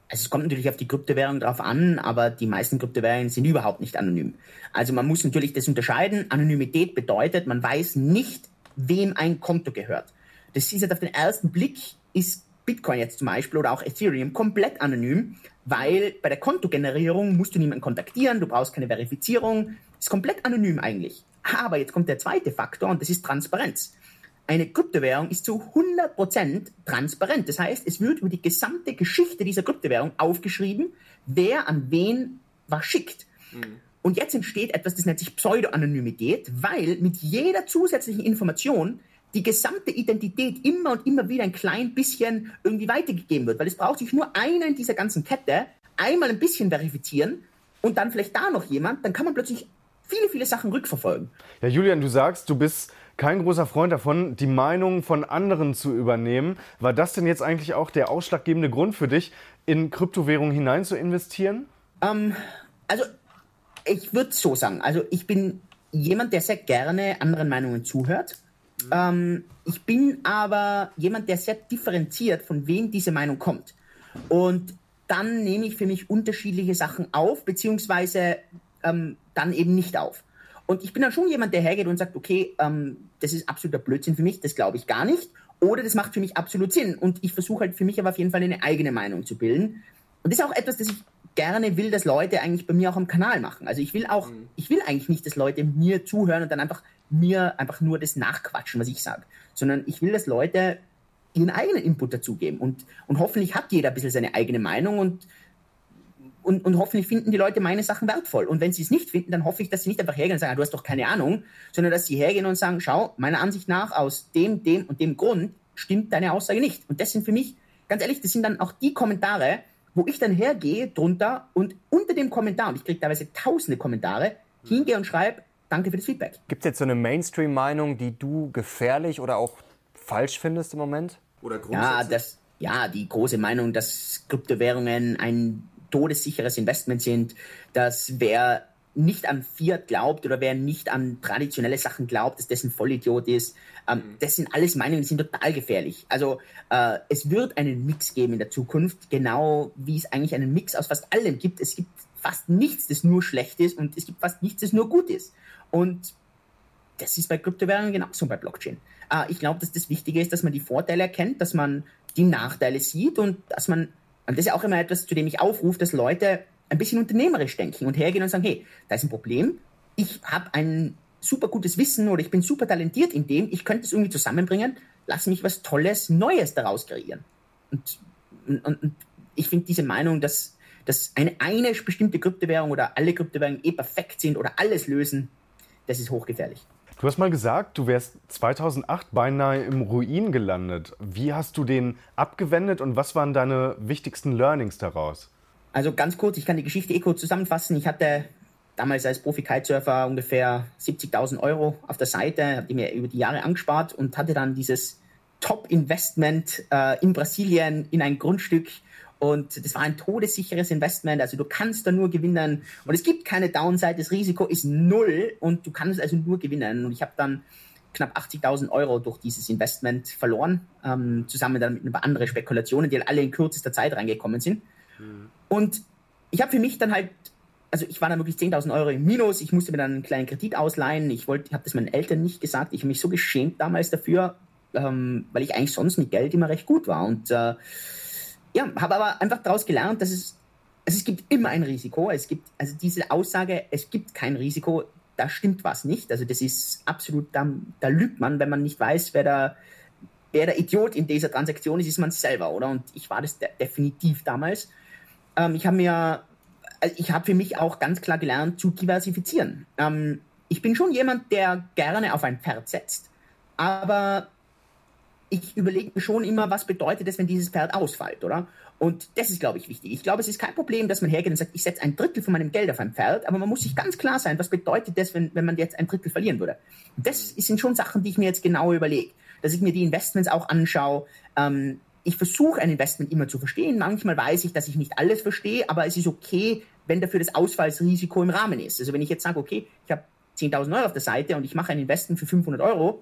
Also es kommt natürlich auf die Kryptowährung drauf an, aber die meisten Kryptowährungen sind überhaupt nicht anonym. Also man muss natürlich das unterscheiden. Anonymität bedeutet, man weiß nicht, wem ein Konto gehört. Das ist jetzt auf den ersten Blick, ist Bitcoin jetzt zum Beispiel oder auch Ethereum komplett anonym, weil bei der Kontogenerierung musst du niemanden kontaktieren, du brauchst keine Verifizierung, ist komplett anonym eigentlich. Aber jetzt kommt der zweite Faktor und das ist Transparenz. Eine Kryptowährung ist zu 100% transparent. Das heißt, es wird über die gesamte Geschichte dieser Kryptowährung aufgeschrieben, wer an wen was schickt. Mhm. Und jetzt entsteht etwas, das nennt sich Pseudo-Anonymität, weil mit jeder zusätzlichen Information die gesamte Identität immer und immer wieder ein klein bisschen irgendwie weitergegeben wird. Weil es braucht sich nur einer in dieser ganzen Kette einmal ein bisschen verifizieren und dann vielleicht da noch jemand, dann kann man plötzlich viele, viele Sachen rückverfolgen. Ja, Julian, du sagst, du bist kein großer Freund davon, die Meinung von anderen zu übernehmen. War das denn jetzt eigentlich auch der ausschlaggebende Grund für dich, in Kryptowährungen hinein zu investieren? Ähm, also ich würde so sagen. Also ich bin jemand, der sehr gerne anderen Meinungen zuhört. Mhm. Ähm, ich bin aber jemand, der sehr differenziert, von wem diese Meinung kommt. Und dann nehme ich für mich unterschiedliche Sachen auf, beziehungsweise ähm, dann eben nicht auf. Und ich bin dann schon jemand, der hergeht und sagt, okay, ähm, das ist absoluter Blödsinn für mich, das glaube ich gar nicht. Oder das macht für mich absolut Sinn. Und ich versuche halt für mich aber auf jeden Fall eine eigene Meinung zu bilden. Und das ist auch etwas, das ich gerne will, dass Leute eigentlich bei mir auch am Kanal machen. Also ich will auch, mhm. ich will eigentlich nicht, dass Leute mir zuhören und dann einfach mir einfach nur das nachquatschen, was ich sage, sondern ich will, dass Leute ihren eigenen Input dazugeben und, und hoffentlich hat jeder ein bisschen seine eigene Meinung und, und, und hoffentlich finden die Leute meine Sachen wertvoll. Und wenn sie es nicht finden, dann hoffe ich, dass sie nicht einfach hergehen und sagen, ah, du hast doch keine Ahnung, sondern dass sie hergehen und sagen, schau, meiner Ansicht nach aus dem, dem und dem Grund stimmt deine Aussage nicht. Und das sind für mich, ganz ehrlich, das sind dann auch die Kommentare, wo ich dann hergehe drunter und unter dem Kommentar, und ich kriege teilweise tausende Kommentare, hingehe und schreibe, danke für das Feedback. Gibt es jetzt so eine Mainstream-Meinung, die du gefährlich oder auch falsch findest im Moment? Oder ja, das, ja, die große Meinung, dass Kryptowährungen ein todessicheres Investment sind, dass wer nicht an Fiat glaubt oder wer nicht an traditionelle Sachen glaubt, dass das ein Vollidiot ist. Ähm, mhm. Das sind alles Meinungen, die sind total gefährlich. Also äh, es wird einen Mix geben in der Zukunft, genau wie es eigentlich einen Mix aus fast allem gibt. Es gibt fast nichts, das nur schlecht ist und es gibt fast nichts, das nur gut ist. Und das ist bei Kryptowährungen genauso bei Blockchain. Äh, ich glaube, dass das Wichtige ist, dass man die Vorteile erkennt, dass man die Nachteile sieht und dass man, und das ist auch immer etwas, zu dem ich aufrufe, dass Leute ein bisschen unternehmerisch denken und hergehen und sagen, hey, da ist ein Problem, ich habe ein super gutes Wissen oder ich bin super talentiert in dem, ich könnte es irgendwie zusammenbringen, lass mich was Tolles, Neues daraus kreieren. Und, und, und ich finde diese Meinung, dass, dass eine, eine bestimmte Kryptowährung oder alle Kryptowährungen eh perfekt sind oder alles lösen, das ist hochgefährlich. Du hast mal gesagt, du wärst 2008 beinahe im Ruin gelandet. Wie hast du den abgewendet und was waren deine wichtigsten Learnings daraus? Also ganz kurz, ich kann die Geschichte eh kurz zusammenfassen. Ich hatte damals als Profi-Kitesurfer ungefähr 70.000 Euro auf der Seite, habe die mir über die Jahre angespart und hatte dann dieses Top-Investment äh, in Brasilien in ein Grundstück und das war ein todessicheres Investment, also du kannst da nur gewinnen. Und es gibt keine Downside, das Risiko ist null. Und du kannst also nur gewinnen. Und ich habe dann knapp 80.000 Euro durch dieses Investment verloren, ähm, zusammen dann mit ein paar anderen Spekulationen, die alle in kürzester Zeit reingekommen sind. Mhm. Und ich habe für mich dann halt, also ich war dann wirklich 10.000 Euro im Minus, ich musste mir dann einen kleinen Kredit ausleihen, ich wollte, ich habe das meinen Eltern nicht gesagt, ich habe mich so geschämt damals dafür, ähm, weil ich eigentlich sonst mit Geld immer recht gut war. Und äh, ja, habe aber einfach daraus gelernt, dass es, also es gibt immer ein Risiko, es gibt, also diese Aussage, es gibt kein Risiko, da stimmt was nicht, also das ist absolut, da, da lügt man, wenn man nicht weiß, wer da, wer der Idiot in dieser Transaktion ist, ist man selber, oder? Und ich war das de definitiv damals. Ähm, ich habe mir, also ich habe für mich auch ganz klar gelernt zu diversifizieren. Ähm, ich bin schon jemand, der gerne auf ein Pferd setzt, aber ich überlege mir schon immer, was bedeutet es, wenn dieses Pferd ausfällt, oder? Und das ist, glaube ich, wichtig. Ich glaube, es ist kein Problem, dass man hergeht und sagt, ich setze ein Drittel von meinem Geld auf ein Pferd, aber man muss sich ganz klar sein, was bedeutet das, wenn, wenn man jetzt ein Drittel verlieren würde. Das sind schon Sachen, die ich mir jetzt genau überlege, dass ich mir die Investments auch anschaue, ähm, ich versuche ein Investment immer zu verstehen. Manchmal weiß ich, dass ich nicht alles verstehe, aber es ist okay, wenn dafür das Ausfallsrisiko im Rahmen ist. Also wenn ich jetzt sage, okay, ich habe 10.000 Euro auf der Seite und ich mache ein Investment für 500 Euro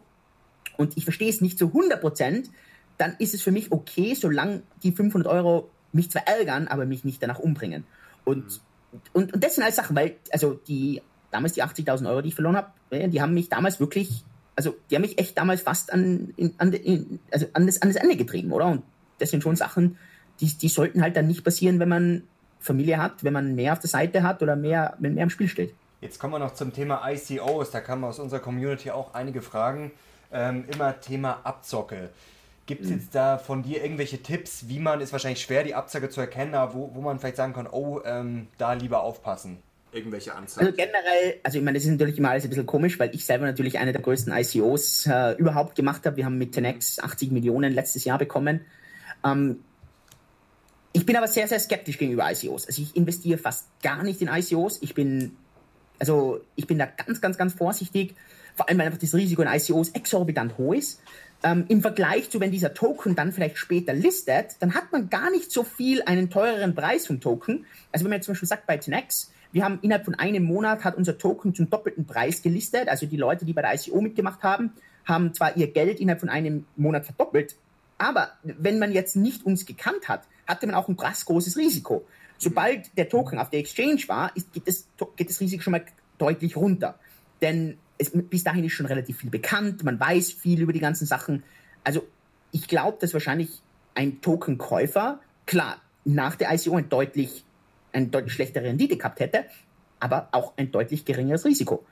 und ich verstehe es nicht zu 100 Prozent, dann ist es für mich okay, solange die 500 Euro mich zwar ärgern, aber mich nicht danach umbringen. Und, mhm. und, und das sind alles Sachen, weil, also die, damals die 80.000 Euro, die ich verloren habe, die haben mich damals wirklich, also die haben mich echt damals fast an, in, an, in, also an, das, an das Ende getrieben, oder? Und das sind schon Sachen, die, die sollten halt dann nicht passieren, wenn man Familie hat, wenn man mehr auf der Seite hat oder mehr, wenn mehr im Spiel steht. Jetzt kommen wir noch zum Thema ICOs. Da kamen aus unserer Community auch einige Fragen. Ähm, immer Thema Abzocke. Gibt es mhm. jetzt da von dir irgendwelche Tipps, wie man, ist wahrscheinlich schwer, die Abzocke zu erkennen, aber wo, wo man vielleicht sagen kann, oh, ähm, da lieber aufpassen? Irgendwelche Anzeigen? Also generell, also ich meine, das ist natürlich immer alles ein bisschen komisch, weil ich selber natürlich eine der größten ICOs äh, überhaupt gemacht habe. Wir haben mit 10x 80 Millionen letztes Jahr bekommen. Ähm, ich bin aber sehr, sehr skeptisch gegenüber ICOs. Also ich investiere fast gar nicht in ICOs. Ich bin, also ich bin da ganz, ganz, ganz vorsichtig. Vor allem, weil einfach das Risiko in ICOs exorbitant hoch ist. Ähm, Im Vergleich zu, wenn dieser Token dann vielleicht später listet, dann hat man gar nicht so viel einen teureren Preis vom Token. Also wenn man jetzt zum Beispiel sagt bei 10x, wir haben innerhalb von einem Monat hat unser Token zum doppelten Preis gelistet. Also die Leute, die bei der ICO mitgemacht haben, haben zwar ihr Geld innerhalb von einem Monat verdoppelt, aber wenn man jetzt nicht uns gekannt hat, hatte man auch ein krass großes Risiko. Sobald der Token auf der Exchange war, ist, geht, das, geht das Risiko schon mal deutlich runter. Denn es, bis dahin ist schon relativ viel bekannt, man weiß viel über die ganzen Sachen. Also ich glaube, dass wahrscheinlich ein Tokenkäufer, klar, nach der ICO ein deutlich, eine deutlich schlechtere Rendite gehabt hätte, aber auch ein deutlich geringeres Risiko.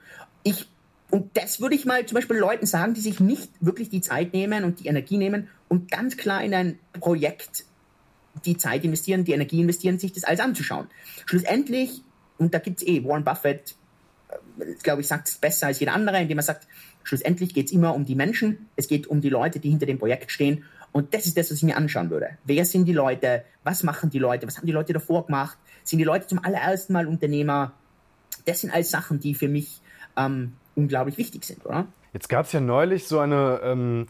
Ich und das würde ich mal zum Beispiel Leuten sagen, die sich nicht wirklich die Zeit nehmen und die Energie nehmen und ganz klar in ein Projekt die Zeit investieren, die Energie investieren, sich das alles anzuschauen. Schlussendlich, und da gibt es eh, Warren Buffett, glaube ich, sagt es besser als jeder andere, indem er sagt, schlussendlich geht es immer um die Menschen, es geht um die Leute, die hinter dem Projekt stehen. Und das ist das, was ich mir anschauen würde. Wer sind die Leute? Was machen die Leute? Was haben die Leute davor gemacht? Sind die Leute zum allerersten Mal Unternehmer? Das sind alles Sachen, die für mich ähm, unglaublich wichtig sind, oder? Jetzt gab es ja neulich so eine ähm,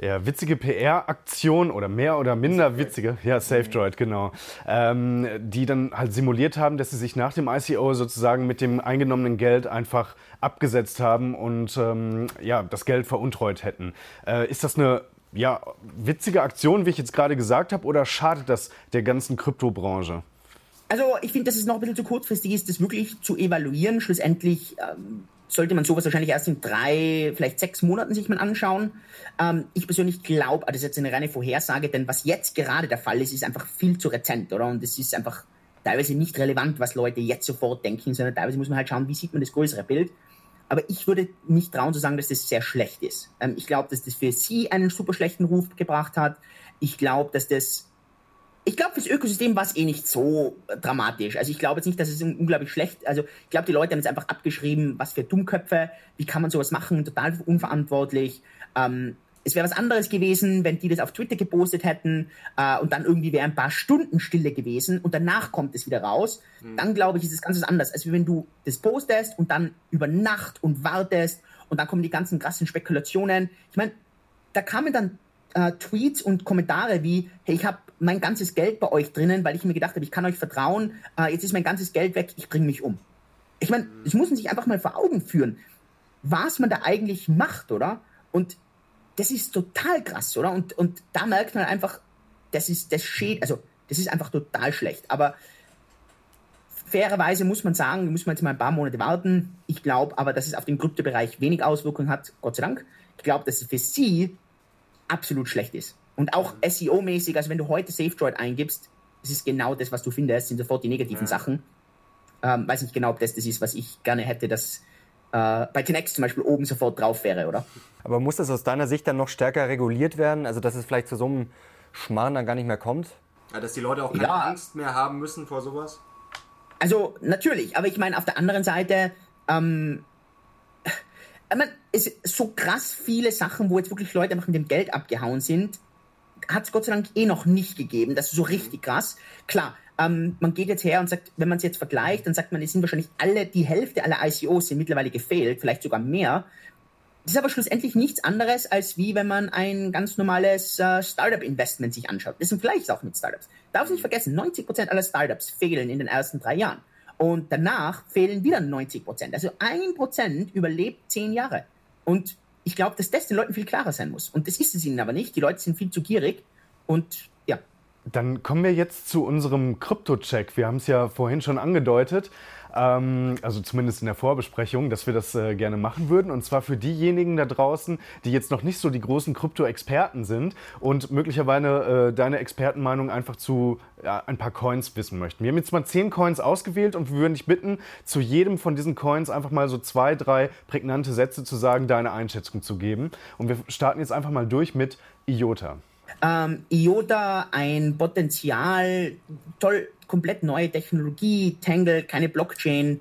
ja, witzige PR-Aktion oder mehr oder minder witzige, ja, SafeDroid, genau, ähm, die dann halt simuliert haben, dass sie sich nach dem ICO sozusagen mit dem eingenommenen Geld einfach abgesetzt haben und ähm, ja, das Geld veruntreut hätten. Äh, ist das eine ja, witzige Aktion, wie ich jetzt gerade gesagt habe, oder schadet das der ganzen Kryptobranche? Also ich finde, dass es noch ein bisschen zu kurzfristig ist, das wirklich zu evaluieren. Schlussendlich ähm, sollte man sowas wahrscheinlich erst in drei, vielleicht sechs Monaten sich mal anschauen. Ähm, ich persönlich glaube, das ist jetzt eine reine Vorhersage, denn was jetzt gerade der Fall ist, ist einfach viel zu rezent, oder? Und es ist einfach teilweise nicht relevant, was Leute jetzt sofort denken, sondern teilweise muss man halt schauen, wie sieht man das größere Bild. Aber ich würde nicht trauen zu sagen, dass das sehr schlecht ist. Ähm, ich glaube, dass das für sie einen super schlechten Ruf gebracht hat. Ich glaube, dass das ich glaube, fürs Ökosystem war es eh nicht so dramatisch. Also ich glaube jetzt nicht, dass es unglaublich schlecht, also ich glaube, die Leute haben jetzt einfach abgeschrieben, was für Dummköpfe, wie kann man sowas machen, total unverantwortlich. Ähm, es wäre was anderes gewesen, wenn die das auf Twitter gepostet hätten äh, und dann irgendwie wäre ein paar Stunden Stille gewesen und danach kommt es wieder raus. Mhm. Dann glaube ich, ist es ganz anders, als wenn du das postest und dann über Nacht und wartest und dann kommen die ganzen krassen Spekulationen. Ich meine, da kamen dann äh, Tweets und Kommentare wie, hey, ich habe mein ganzes Geld bei euch drinnen, weil ich mir gedacht habe, ich kann euch vertrauen, äh, jetzt ist mein ganzes Geld weg, ich bringe mich um. Ich meine, das muss man sich einfach mal vor Augen führen, was man da eigentlich macht, oder? Und das ist total krass, oder? Und, und da merkt man einfach, das ist, das steht, also, das ist einfach total schlecht. Aber fairerweise muss man sagen, muss man jetzt mal ein paar Monate warten. Ich glaube aber, dass es auf den Kryptobereich wenig Auswirkungen hat, Gott sei Dank. Ich glaube, dass es für sie absolut schlecht ist. Und auch SEO-mäßig, also wenn du heute SafeDroid eingibst, das ist genau das, was du findest, sind sofort die negativen ja. Sachen. Ähm, weiß nicht genau, ob das das ist, was ich gerne hätte, dass äh, bei 10x zum Beispiel oben sofort drauf wäre, oder? Aber muss das aus deiner Sicht dann noch stärker reguliert werden? Also, dass es vielleicht zu so einem Schmarrn dann gar nicht mehr kommt? Ja, dass die Leute auch keine ja. Angst mehr haben müssen vor sowas? Also, natürlich, aber ich meine, auf der anderen Seite, ähm, ich meine, es so krass viele Sachen, wo jetzt wirklich Leute einfach mit dem Geld abgehauen sind, hat es Gott sei Dank eh noch nicht gegeben. Das ist so richtig krass. Klar, ähm, man geht jetzt her und sagt, wenn man es jetzt vergleicht, dann sagt man, es sind wahrscheinlich alle, die Hälfte aller ICOs sind mittlerweile gefehlt, vielleicht sogar mehr. Das ist aber schlussendlich nichts anderes, als wie wenn man ein ganz normales äh, Startup-Investment sich anschaut. Das sind vielleicht auch mit Startups. Darf nicht vergessen, 90% aller Startups fehlen in den ersten drei Jahren. Und danach fehlen wieder 90%. Also ein Prozent überlebt zehn Jahre. Und ich glaube, dass das den Leuten viel klarer sein muss. Und das ist es ihnen aber nicht. Die Leute sind viel zu gierig und ja. Dann kommen wir jetzt zu unserem Krypto-Check. Wir haben es ja vorhin schon angedeutet. Ähm, also zumindest in der Vorbesprechung, dass wir das äh, gerne machen würden. Und zwar für diejenigen da draußen, die jetzt noch nicht so die großen Krypto-Experten sind und möglicherweise äh, deine Expertenmeinung einfach zu ja, ein paar Coins wissen möchten. Wir haben jetzt mal zehn Coins ausgewählt und wir würden dich bitten, zu jedem von diesen Coins einfach mal so zwei, drei prägnante Sätze zu sagen, deine Einschätzung zu geben. Und wir starten jetzt einfach mal durch mit IOTA. Ähm, IOTA, ein Potenzial, toll, komplett neue Technologie, Tangle, keine Blockchain,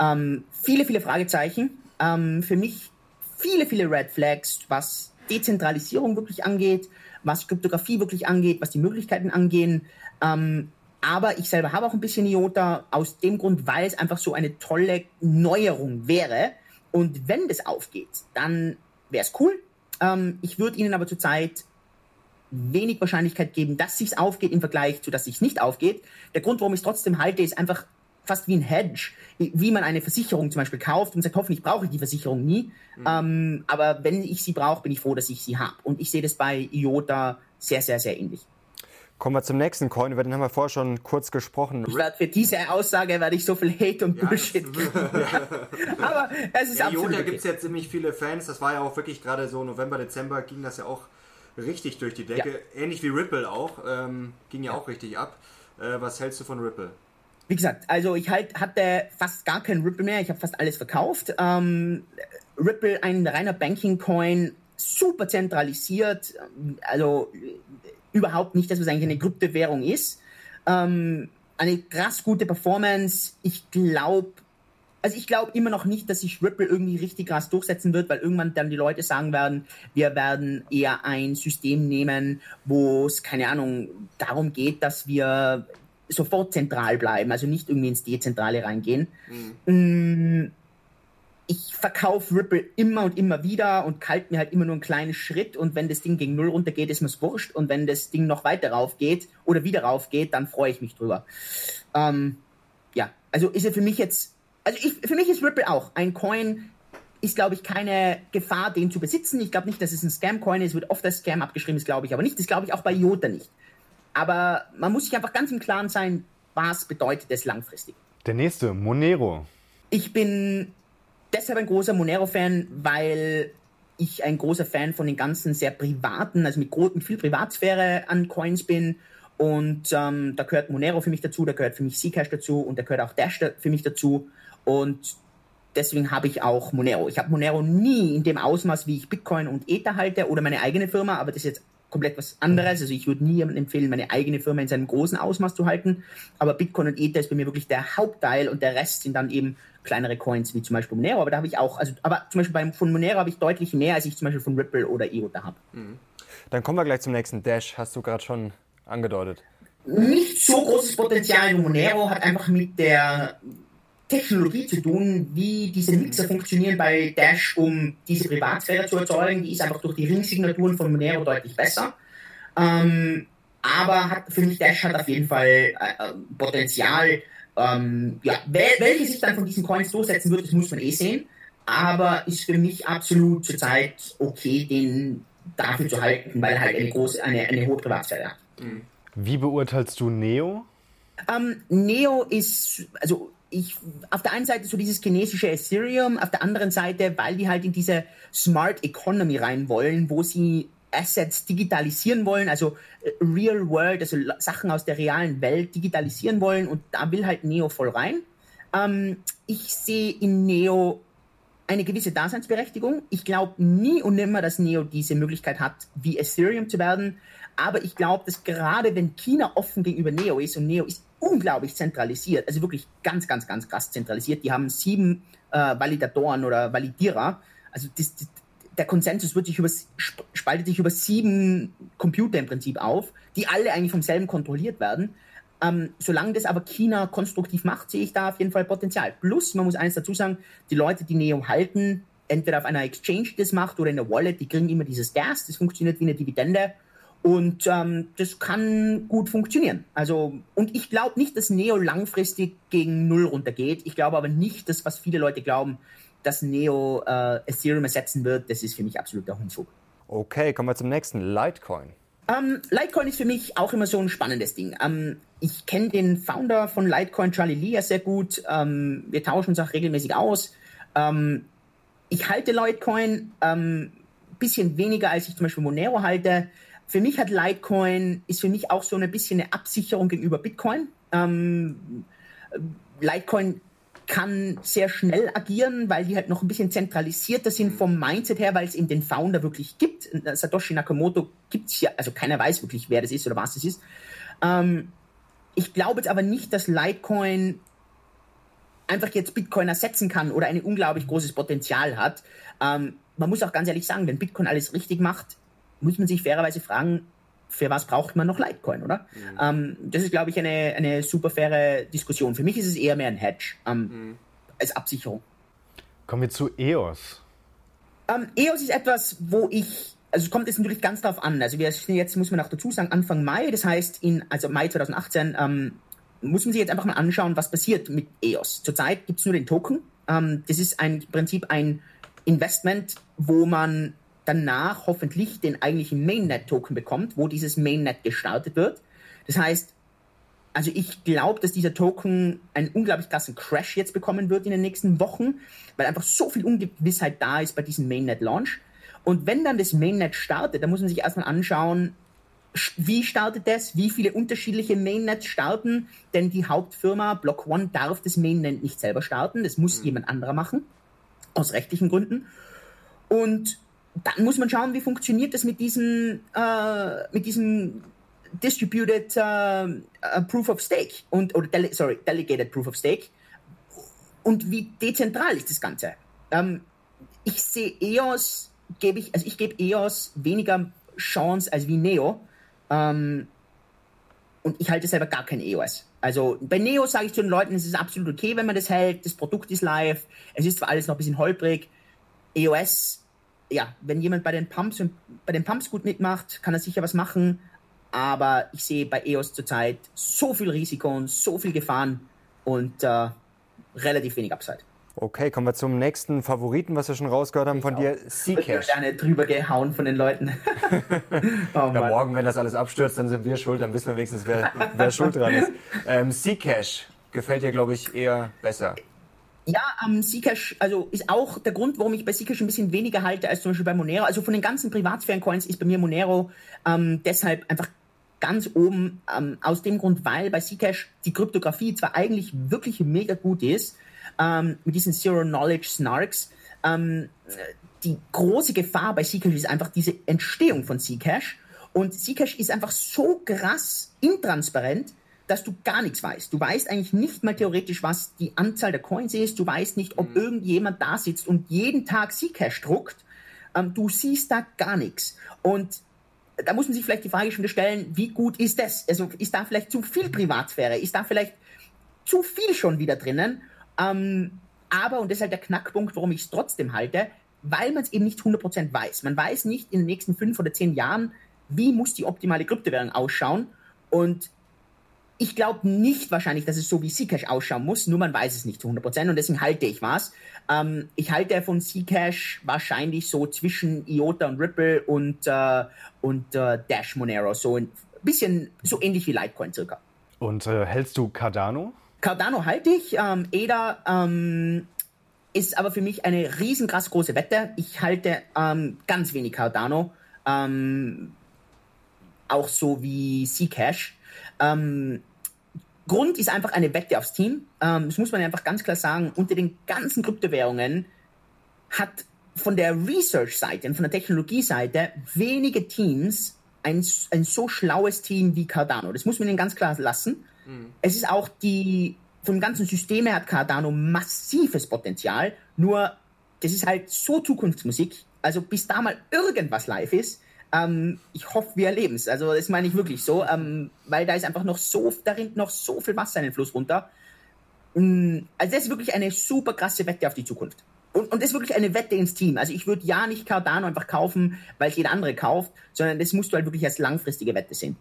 ähm, viele, viele Fragezeichen. Ähm, für mich viele, viele Red Flags, was Dezentralisierung wirklich angeht, was Kryptographie wirklich angeht, was die Möglichkeiten angehen. Ähm, aber ich selber habe auch ein bisschen IOTA aus dem Grund, weil es einfach so eine tolle Neuerung wäre. Und wenn das aufgeht, dann wäre es cool. Ähm, ich würde Ihnen aber zurzeit wenig Wahrscheinlichkeit geben, dass sich's aufgeht im Vergleich zu, dass sich's nicht aufgeht. Der Grund, warum ich es trotzdem halte, ist einfach fast wie ein Hedge, wie man eine Versicherung zum Beispiel kauft und sagt, hoffentlich brauche ich die Versicherung nie. Mhm. Ähm, aber wenn ich sie brauche, bin ich froh, dass ich sie habe. Und ich sehe das bei IOTA sehr, sehr, sehr ähnlich. Kommen wir zum nächsten Coin, über den haben wir vorher schon kurz gesprochen. Ich werde für diese Aussage werde ich so viel Hate und ja, Bullshit kriegen. Aber es ist ja, absolut. IOTA okay. gibt es ja ziemlich viele Fans. Das war ja auch wirklich gerade so November, Dezember ging das ja auch richtig durch die Decke. Ja. Ähnlich wie Ripple auch. Ähm, ging ja, ja, auch richtig ab. Äh, was hältst du von Ripple? Wie gesagt, also ich halt, hatte fast gar keinen Ripple mehr. Ich habe fast alles verkauft. Ähm, Ripple, ein reiner Banking-Coin, super zentralisiert. Also überhaupt nicht das, was eigentlich eine Kryptowährung ist. Ähm, eine krass gute Performance. Ich glaube, also ich glaube immer noch nicht, dass sich Ripple irgendwie richtig krass durchsetzen wird, weil irgendwann dann die Leute sagen werden, wir werden eher ein System nehmen, wo es, keine Ahnung, darum geht, dass wir sofort zentral bleiben, also nicht irgendwie ins Dezentrale reingehen. Mhm. Mm, ich verkaufe Ripple immer und immer wieder und kalt mir halt immer nur einen kleinen Schritt und wenn das Ding gegen Null runtergeht, ist mir's wurscht und wenn das Ding noch weiter rauf geht oder wieder rauf geht, dann freue ich mich drüber. Ähm, ja, also ist er für mich jetzt also ich, für mich ist Ripple auch ein Coin, ist, glaube ich, keine Gefahr, den zu besitzen. Ich glaube nicht, dass es ein Scam-Coin ist, wird oft als Scam abgeschrieben, das glaube ich aber nicht. Das glaube ich auch bei IOTA nicht. Aber man muss sich einfach ganz im Klaren sein, was bedeutet es langfristig. Der nächste, Monero. Ich bin deshalb ein großer Monero-Fan, weil ich ein großer Fan von den ganzen sehr privaten, also mit, mit viel Privatsphäre an Coins bin und ähm, da gehört Monero für mich dazu, da gehört für mich Zcash dazu und da gehört auch Dash für mich dazu. Und deswegen habe ich auch Monero. Ich habe Monero nie in dem Ausmaß, wie ich Bitcoin und Ether halte oder meine eigene Firma, aber das ist jetzt komplett was anderes. Also ich würde nie jemandem empfehlen, meine eigene Firma in seinem großen Ausmaß zu halten. Aber Bitcoin und Ether ist bei mir wirklich der Hauptteil und der Rest sind dann eben kleinere Coins wie zum Beispiel Monero. Aber da habe ich auch, also aber zum Beispiel beim, von Monero habe ich deutlich mehr, als ich zum Beispiel von Ripple oder IOTA habe. Mhm. Dann kommen wir gleich zum nächsten Dash. Hast du gerade schon angedeutet? Nicht so großes Potenzial wie Monero, hat einfach mit der Technologie zu tun, wie diese Mixer funktionieren bei Dash, um diese Privatsphäre zu erzeugen. Die ist einfach durch die Ringsignaturen von Monero deutlich besser. Ähm, aber hat, für mich Dash hat auf jeden Fall äh, äh Potenzial. Ähm, ja, welche sich dann von diesen Coins durchsetzen wird, das muss man eh sehen. Aber ist für mich absolut zurzeit okay, den dafür zu halten, weil er halt eine große, eine, eine hohe Privatsphäre hat. Mhm. Wie beurteilst du Neo? Ähm, Neo ist, also ich, auf der einen Seite so dieses chinesische Ethereum, auf der anderen Seite, weil die halt in diese Smart Economy rein wollen, wo sie Assets digitalisieren wollen, also äh, Real World, also Sachen aus der realen Welt digitalisieren wollen und da will halt Neo voll rein. Ähm, ich sehe in Neo eine gewisse Daseinsberechtigung. Ich glaube nie und nimmer, dass Neo diese Möglichkeit hat, wie Ethereum zu werden. Aber ich glaube, dass gerade wenn China offen gegenüber Neo ist und Neo ist unglaublich zentralisiert, also wirklich ganz, ganz, ganz krass zentralisiert. Die haben sieben äh, Validatoren oder Validierer. Also das, das, der Konsensus wird sich über, spaltet sich über sieben Computer im Prinzip auf, die alle eigentlich vom selben kontrolliert werden. Ähm, solange das aber China konstruktiv macht, sehe ich da auf jeden Fall Potenzial. Plus, man muss eines dazu sagen, die Leute, die Neo halten, entweder auf einer Exchange das macht oder in der Wallet, die kriegen immer dieses Gas, das funktioniert wie eine Dividende und ähm, das kann gut funktionieren. Also, und ich glaube nicht, dass Neo langfristig gegen Null runtergeht. Ich glaube aber nicht, dass was viele Leute glauben, dass Neo äh, Ethereum ersetzen wird. Das ist für mich absoluter Unfug. Okay, kommen wir zum nächsten. Litecoin. Ähm, Litecoin ist für mich auch immer so ein spannendes Ding. Ähm, ich kenne den Founder von Litecoin, Charlie Lee, ja sehr gut. Ähm, wir tauschen uns auch regelmäßig aus. Ähm, ich halte Litecoin ein ähm, bisschen weniger, als ich zum Beispiel Monero halte. Für mich hat Litecoin, ist für mich auch so ein bisschen eine Absicherung gegenüber Bitcoin. Ähm, Litecoin kann sehr schnell agieren, weil die halt noch ein bisschen zentralisierter sind vom Mindset her, weil es eben den Founder wirklich gibt. Satoshi Nakamoto gibt es ja, also keiner weiß wirklich, wer das ist oder was das ist. Ähm, ich glaube jetzt aber nicht, dass Litecoin einfach jetzt Bitcoin ersetzen kann oder ein unglaublich großes Potenzial hat. Ähm, man muss auch ganz ehrlich sagen, wenn Bitcoin alles richtig macht, muss man sich fairerweise fragen, für was braucht man noch Litecoin, oder? Mhm. Ähm, das ist, glaube ich, eine, eine super faire Diskussion. Für mich ist es eher mehr ein Hedge ähm, mhm. als Absicherung. Kommen wir zu EOS. Ähm, EOS ist etwas, wo ich, also es kommt jetzt natürlich ganz darauf an. Also wir sind jetzt, muss man auch dazu sagen, Anfang Mai, das heißt, in, also Mai 2018, ähm, muss man sich jetzt einfach mal anschauen, was passiert mit EOS. Zurzeit gibt es nur den Token. Ähm, das ist ein, im Prinzip ein Investment, wo man danach hoffentlich den eigentlichen Mainnet-Token bekommt, wo dieses Mainnet gestartet wird. Das heißt, also ich glaube, dass dieser Token einen unglaublich krassen Crash jetzt bekommen wird in den nächsten Wochen, weil einfach so viel Ungewissheit da ist bei diesem Mainnet-Launch. Und wenn dann das Mainnet startet, dann muss man sich erstmal anschauen, wie startet das, wie viele unterschiedliche Mainnets starten, denn die Hauptfirma Block One darf das Mainnet nicht selber starten, das muss mhm. jemand anderer machen, aus rechtlichen Gründen. Und dann muss man schauen, wie funktioniert das mit diesem, äh, mit diesem Distributed äh, Proof of Stake und oder Dele sorry, Delegated Proof of Stake und wie dezentral ist das Ganze. Ähm, ich sehe EOS, gebe ich, also ich gebe EOS weniger Chance als wie Neo. Ähm, und ich halte selber gar kein EOS. Also bei Neo sage ich zu den Leuten, es ist absolut okay, wenn man das hält. Das Produkt ist live. Es ist zwar alles noch ein bisschen holprig. EOS ja, wenn jemand bei den Pumps und bei den Pumps gut mitmacht, kann er sicher was machen. Aber ich sehe bei EOS zurzeit so viel Risiko und so viel Gefahren und äh, relativ wenig Upside. Okay, kommen wir zum nächsten Favoriten, was wir schon rausgehört haben ich von auch. dir, Zcash. Ich gerne drüber gehauen von den Leuten. oh, ja, morgen, wenn das alles abstürzt, dann sind wir schuld, dann wissen wir wenigstens, wer, wer schuld dran ist. Ähm, Zcash gefällt dir, glaube ich, eher besser. Ja, ähm, Zcash, also ist auch der Grund, warum ich bei Zcash ein bisschen weniger halte als zum Beispiel bei Monero. Also von den ganzen Privatsphären-Coins ist bei mir Monero ähm, deshalb einfach ganz oben, ähm, aus dem Grund, weil bei Zcash die Kryptographie zwar eigentlich wirklich mega gut ist, ähm, mit diesen Zero-Knowledge-Snarks, ähm, die große Gefahr bei Zcash ist einfach diese Entstehung von Zcash. Und Zcash ist einfach so krass intransparent, dass du gar nichts weißt. Du weißt eigentlich nicht mal theoretisch, was die Anzahl der Coins ist. Du weißt nicht, ob mhm. irgendjemand da sitzt und jeden Tag Zcash druckt. Ähm, du siehst da gar nichts. Und da muss man sich vielleicht die Frage schon stellen, wie gut ist das? Also ist da vielleicht zu viel Privatsphäre? Ist da vielleicht zu viel schon wieder drinnen? Ähm, aber, und das ist halt der Knackpunkt, warum ich es trotzdem halte, weil man es eben nicht 100% weiß. Man weiß nicht in den nächsten fünf oder zehn Jahren, wie muss die optimale Kryptowährung ausschauen. Und ich glaube nicht wahrscheinlich, dass es so wie Zcash ausschauen muss, nur man weiß es nicht zu 100% und deswegen halte ich was. Ähm, ich halte von Zcash wahrscheinlich so zwischen IOTA und Ripple und, äh, und äh, Dash Monero, so ein bisschen so ähnlich wie Litecoin circa. Und äh, hältst du Cardano? Cardano halte ich. Ähm, EDA ähm, ist aber für mich eine riesenkrass große Wette. Ich halte ähm, ganz wenig Cardano. Ähm, auch so wie Zcash. Ähm, Grund ist einfach eine Wette aufs Team. Ähm, das muss man einfach ganz klar sagen. Unter den ganzen Kryptowährungen hat von der Research-Seite und von der Technologie-Seite wenige Teams ein, ein so schlaues Team wie Cardano. Das muss man ihnen ganz klar lassen. Mhm. Es ist auch die, vom ganzen System her hat Cardano massives Potenzial. Nur, das ist halt so Zukunftsmusik. Also bis da mal irgendwas live ist, ähm, ich hoffe, wir erleben es. Also das meine ich wirklich so, ähm, weil da ist einfach noch so, da rinnt noch so viel Wasser in den Fluss runter. Mm, also das ist wirklich eine super krasse Wette auf die Zukunft. Und, und das ist wirklich eine Wette ins Team. Also ich würde ja nicht Cardano einfach kaufen, weil es jeder andere kauft, sondern das musst du halt wirklich als langfristige Wette sehen.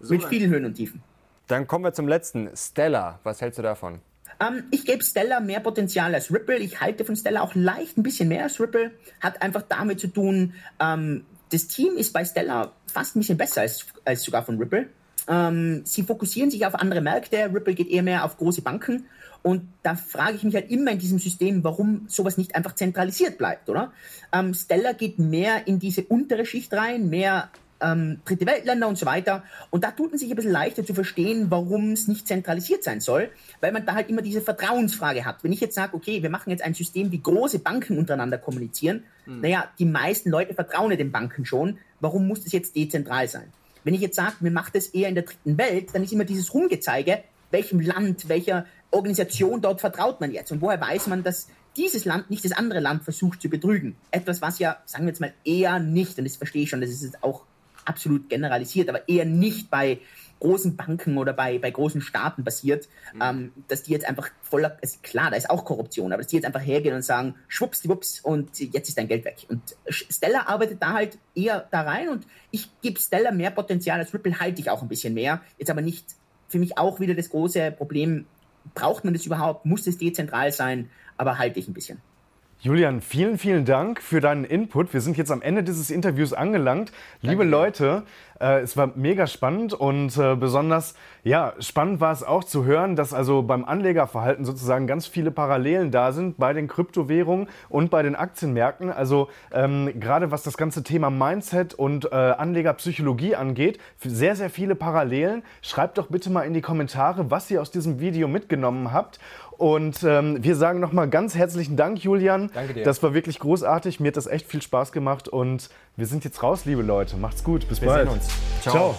So Mit vielen Höhen und Tiefen. Dann kommen wir zum letzten. Stella, was hältst du davon? Ähm, ich gebe Stella mehr Potenzial als Ripple. Ich halte von Stella auch leicht ein bisschen mehr als Ripple. Hat einfach damit zu tun, ähm, das Team ist bei Stellar fast ein bisschen besser als, als sogar von Ripple. Ähm, sie fokussieren sich auf andere Märkte. Ripple geht eher mehr auf große Banken. Und da frage ich mich halt immer in diesem System, warum sowas nicht einfach zentralisiert bleibt, oder? Ähm, Stellar geht mehr in diese untere Schicht rein, mehr ähm, dritte Weltländer und so weiter. Und da tut man sich ein bisschen leichter zu verstehen, warum es nicht zentralisiert sein soll, weil man da halt immer diese Vertrauensfrage hat. Wenn ich jetzt sage, okay, wir machen jetzt ein System, wie große Banken untereinander kommunizieren, mhm. naja, die meisten Leute vertrauen den Banken schon, warum muss das jetzt dezentral sein? Wenn ich jetzt sage, mir macht das eher in der dritten Welt, dann ist immer dieses Rumgezeige, welchem Land, welcher Organisation dort vertraut man jetzt und woher weiß man, dass dieses Land nicht das andere Land versucht zu betrügen. Etwas, was ja, sagen wir jetzt mal, eher nicht, und das verstehe ich schon, das ist auch absolut generalisiert, aber eher nicht bei großen Banken oder bei, bei großen Staaten passiert, mhm. ähm, dass die jetzt einfach voller, ist klar, da ist auch Korruption, aber dass die jetzt einfach hergehen und sagen, schwuppsdiwupps und jetzt ist dein Geld weg. Und Stella arbeitet da halt eher da rein und ich gebe Stella mehr Potenzial als Ripple, halte ich auch ein bisschen mehr. Jetzt aber nicht für mich auch wieder das große Problem, braucht man das überhaupt, muss es dezentral sein, aber halte ich ein bisschen. Julian, vielen, vielen Dank für deinen Input. Wir sind jetzt am Ende dieses Interviews angelangt. Liebe Danke. Leute, äh, es war mega spannend und äh, besonders ja, spannend war es auch zu hören, dass also beim Anlegerverhalten sozusagen ganz viele Parallelen da sind bei den Kryptowährungen und bei den Aktienmärkten. Also ähm, gerade was das ganze Thema Mindset und äh, Anlegerpsychologie angeht, sehr, sehr viele Parallelen. Schreibt doch bitte mal in die Kommentare, was ihr aus diesem Video mitgenommen habt. Und ähm, wir sagen nochmal ganz herzlichen Dank, Julian. Danke dir. Das war wirklich großartig. Mir hat das echt viel Spaß gemacht. Und wir sind jetzt raus, liebe Leute. Macht's gut. Bis wir bald. Sehen uns. Ciao. Ciao.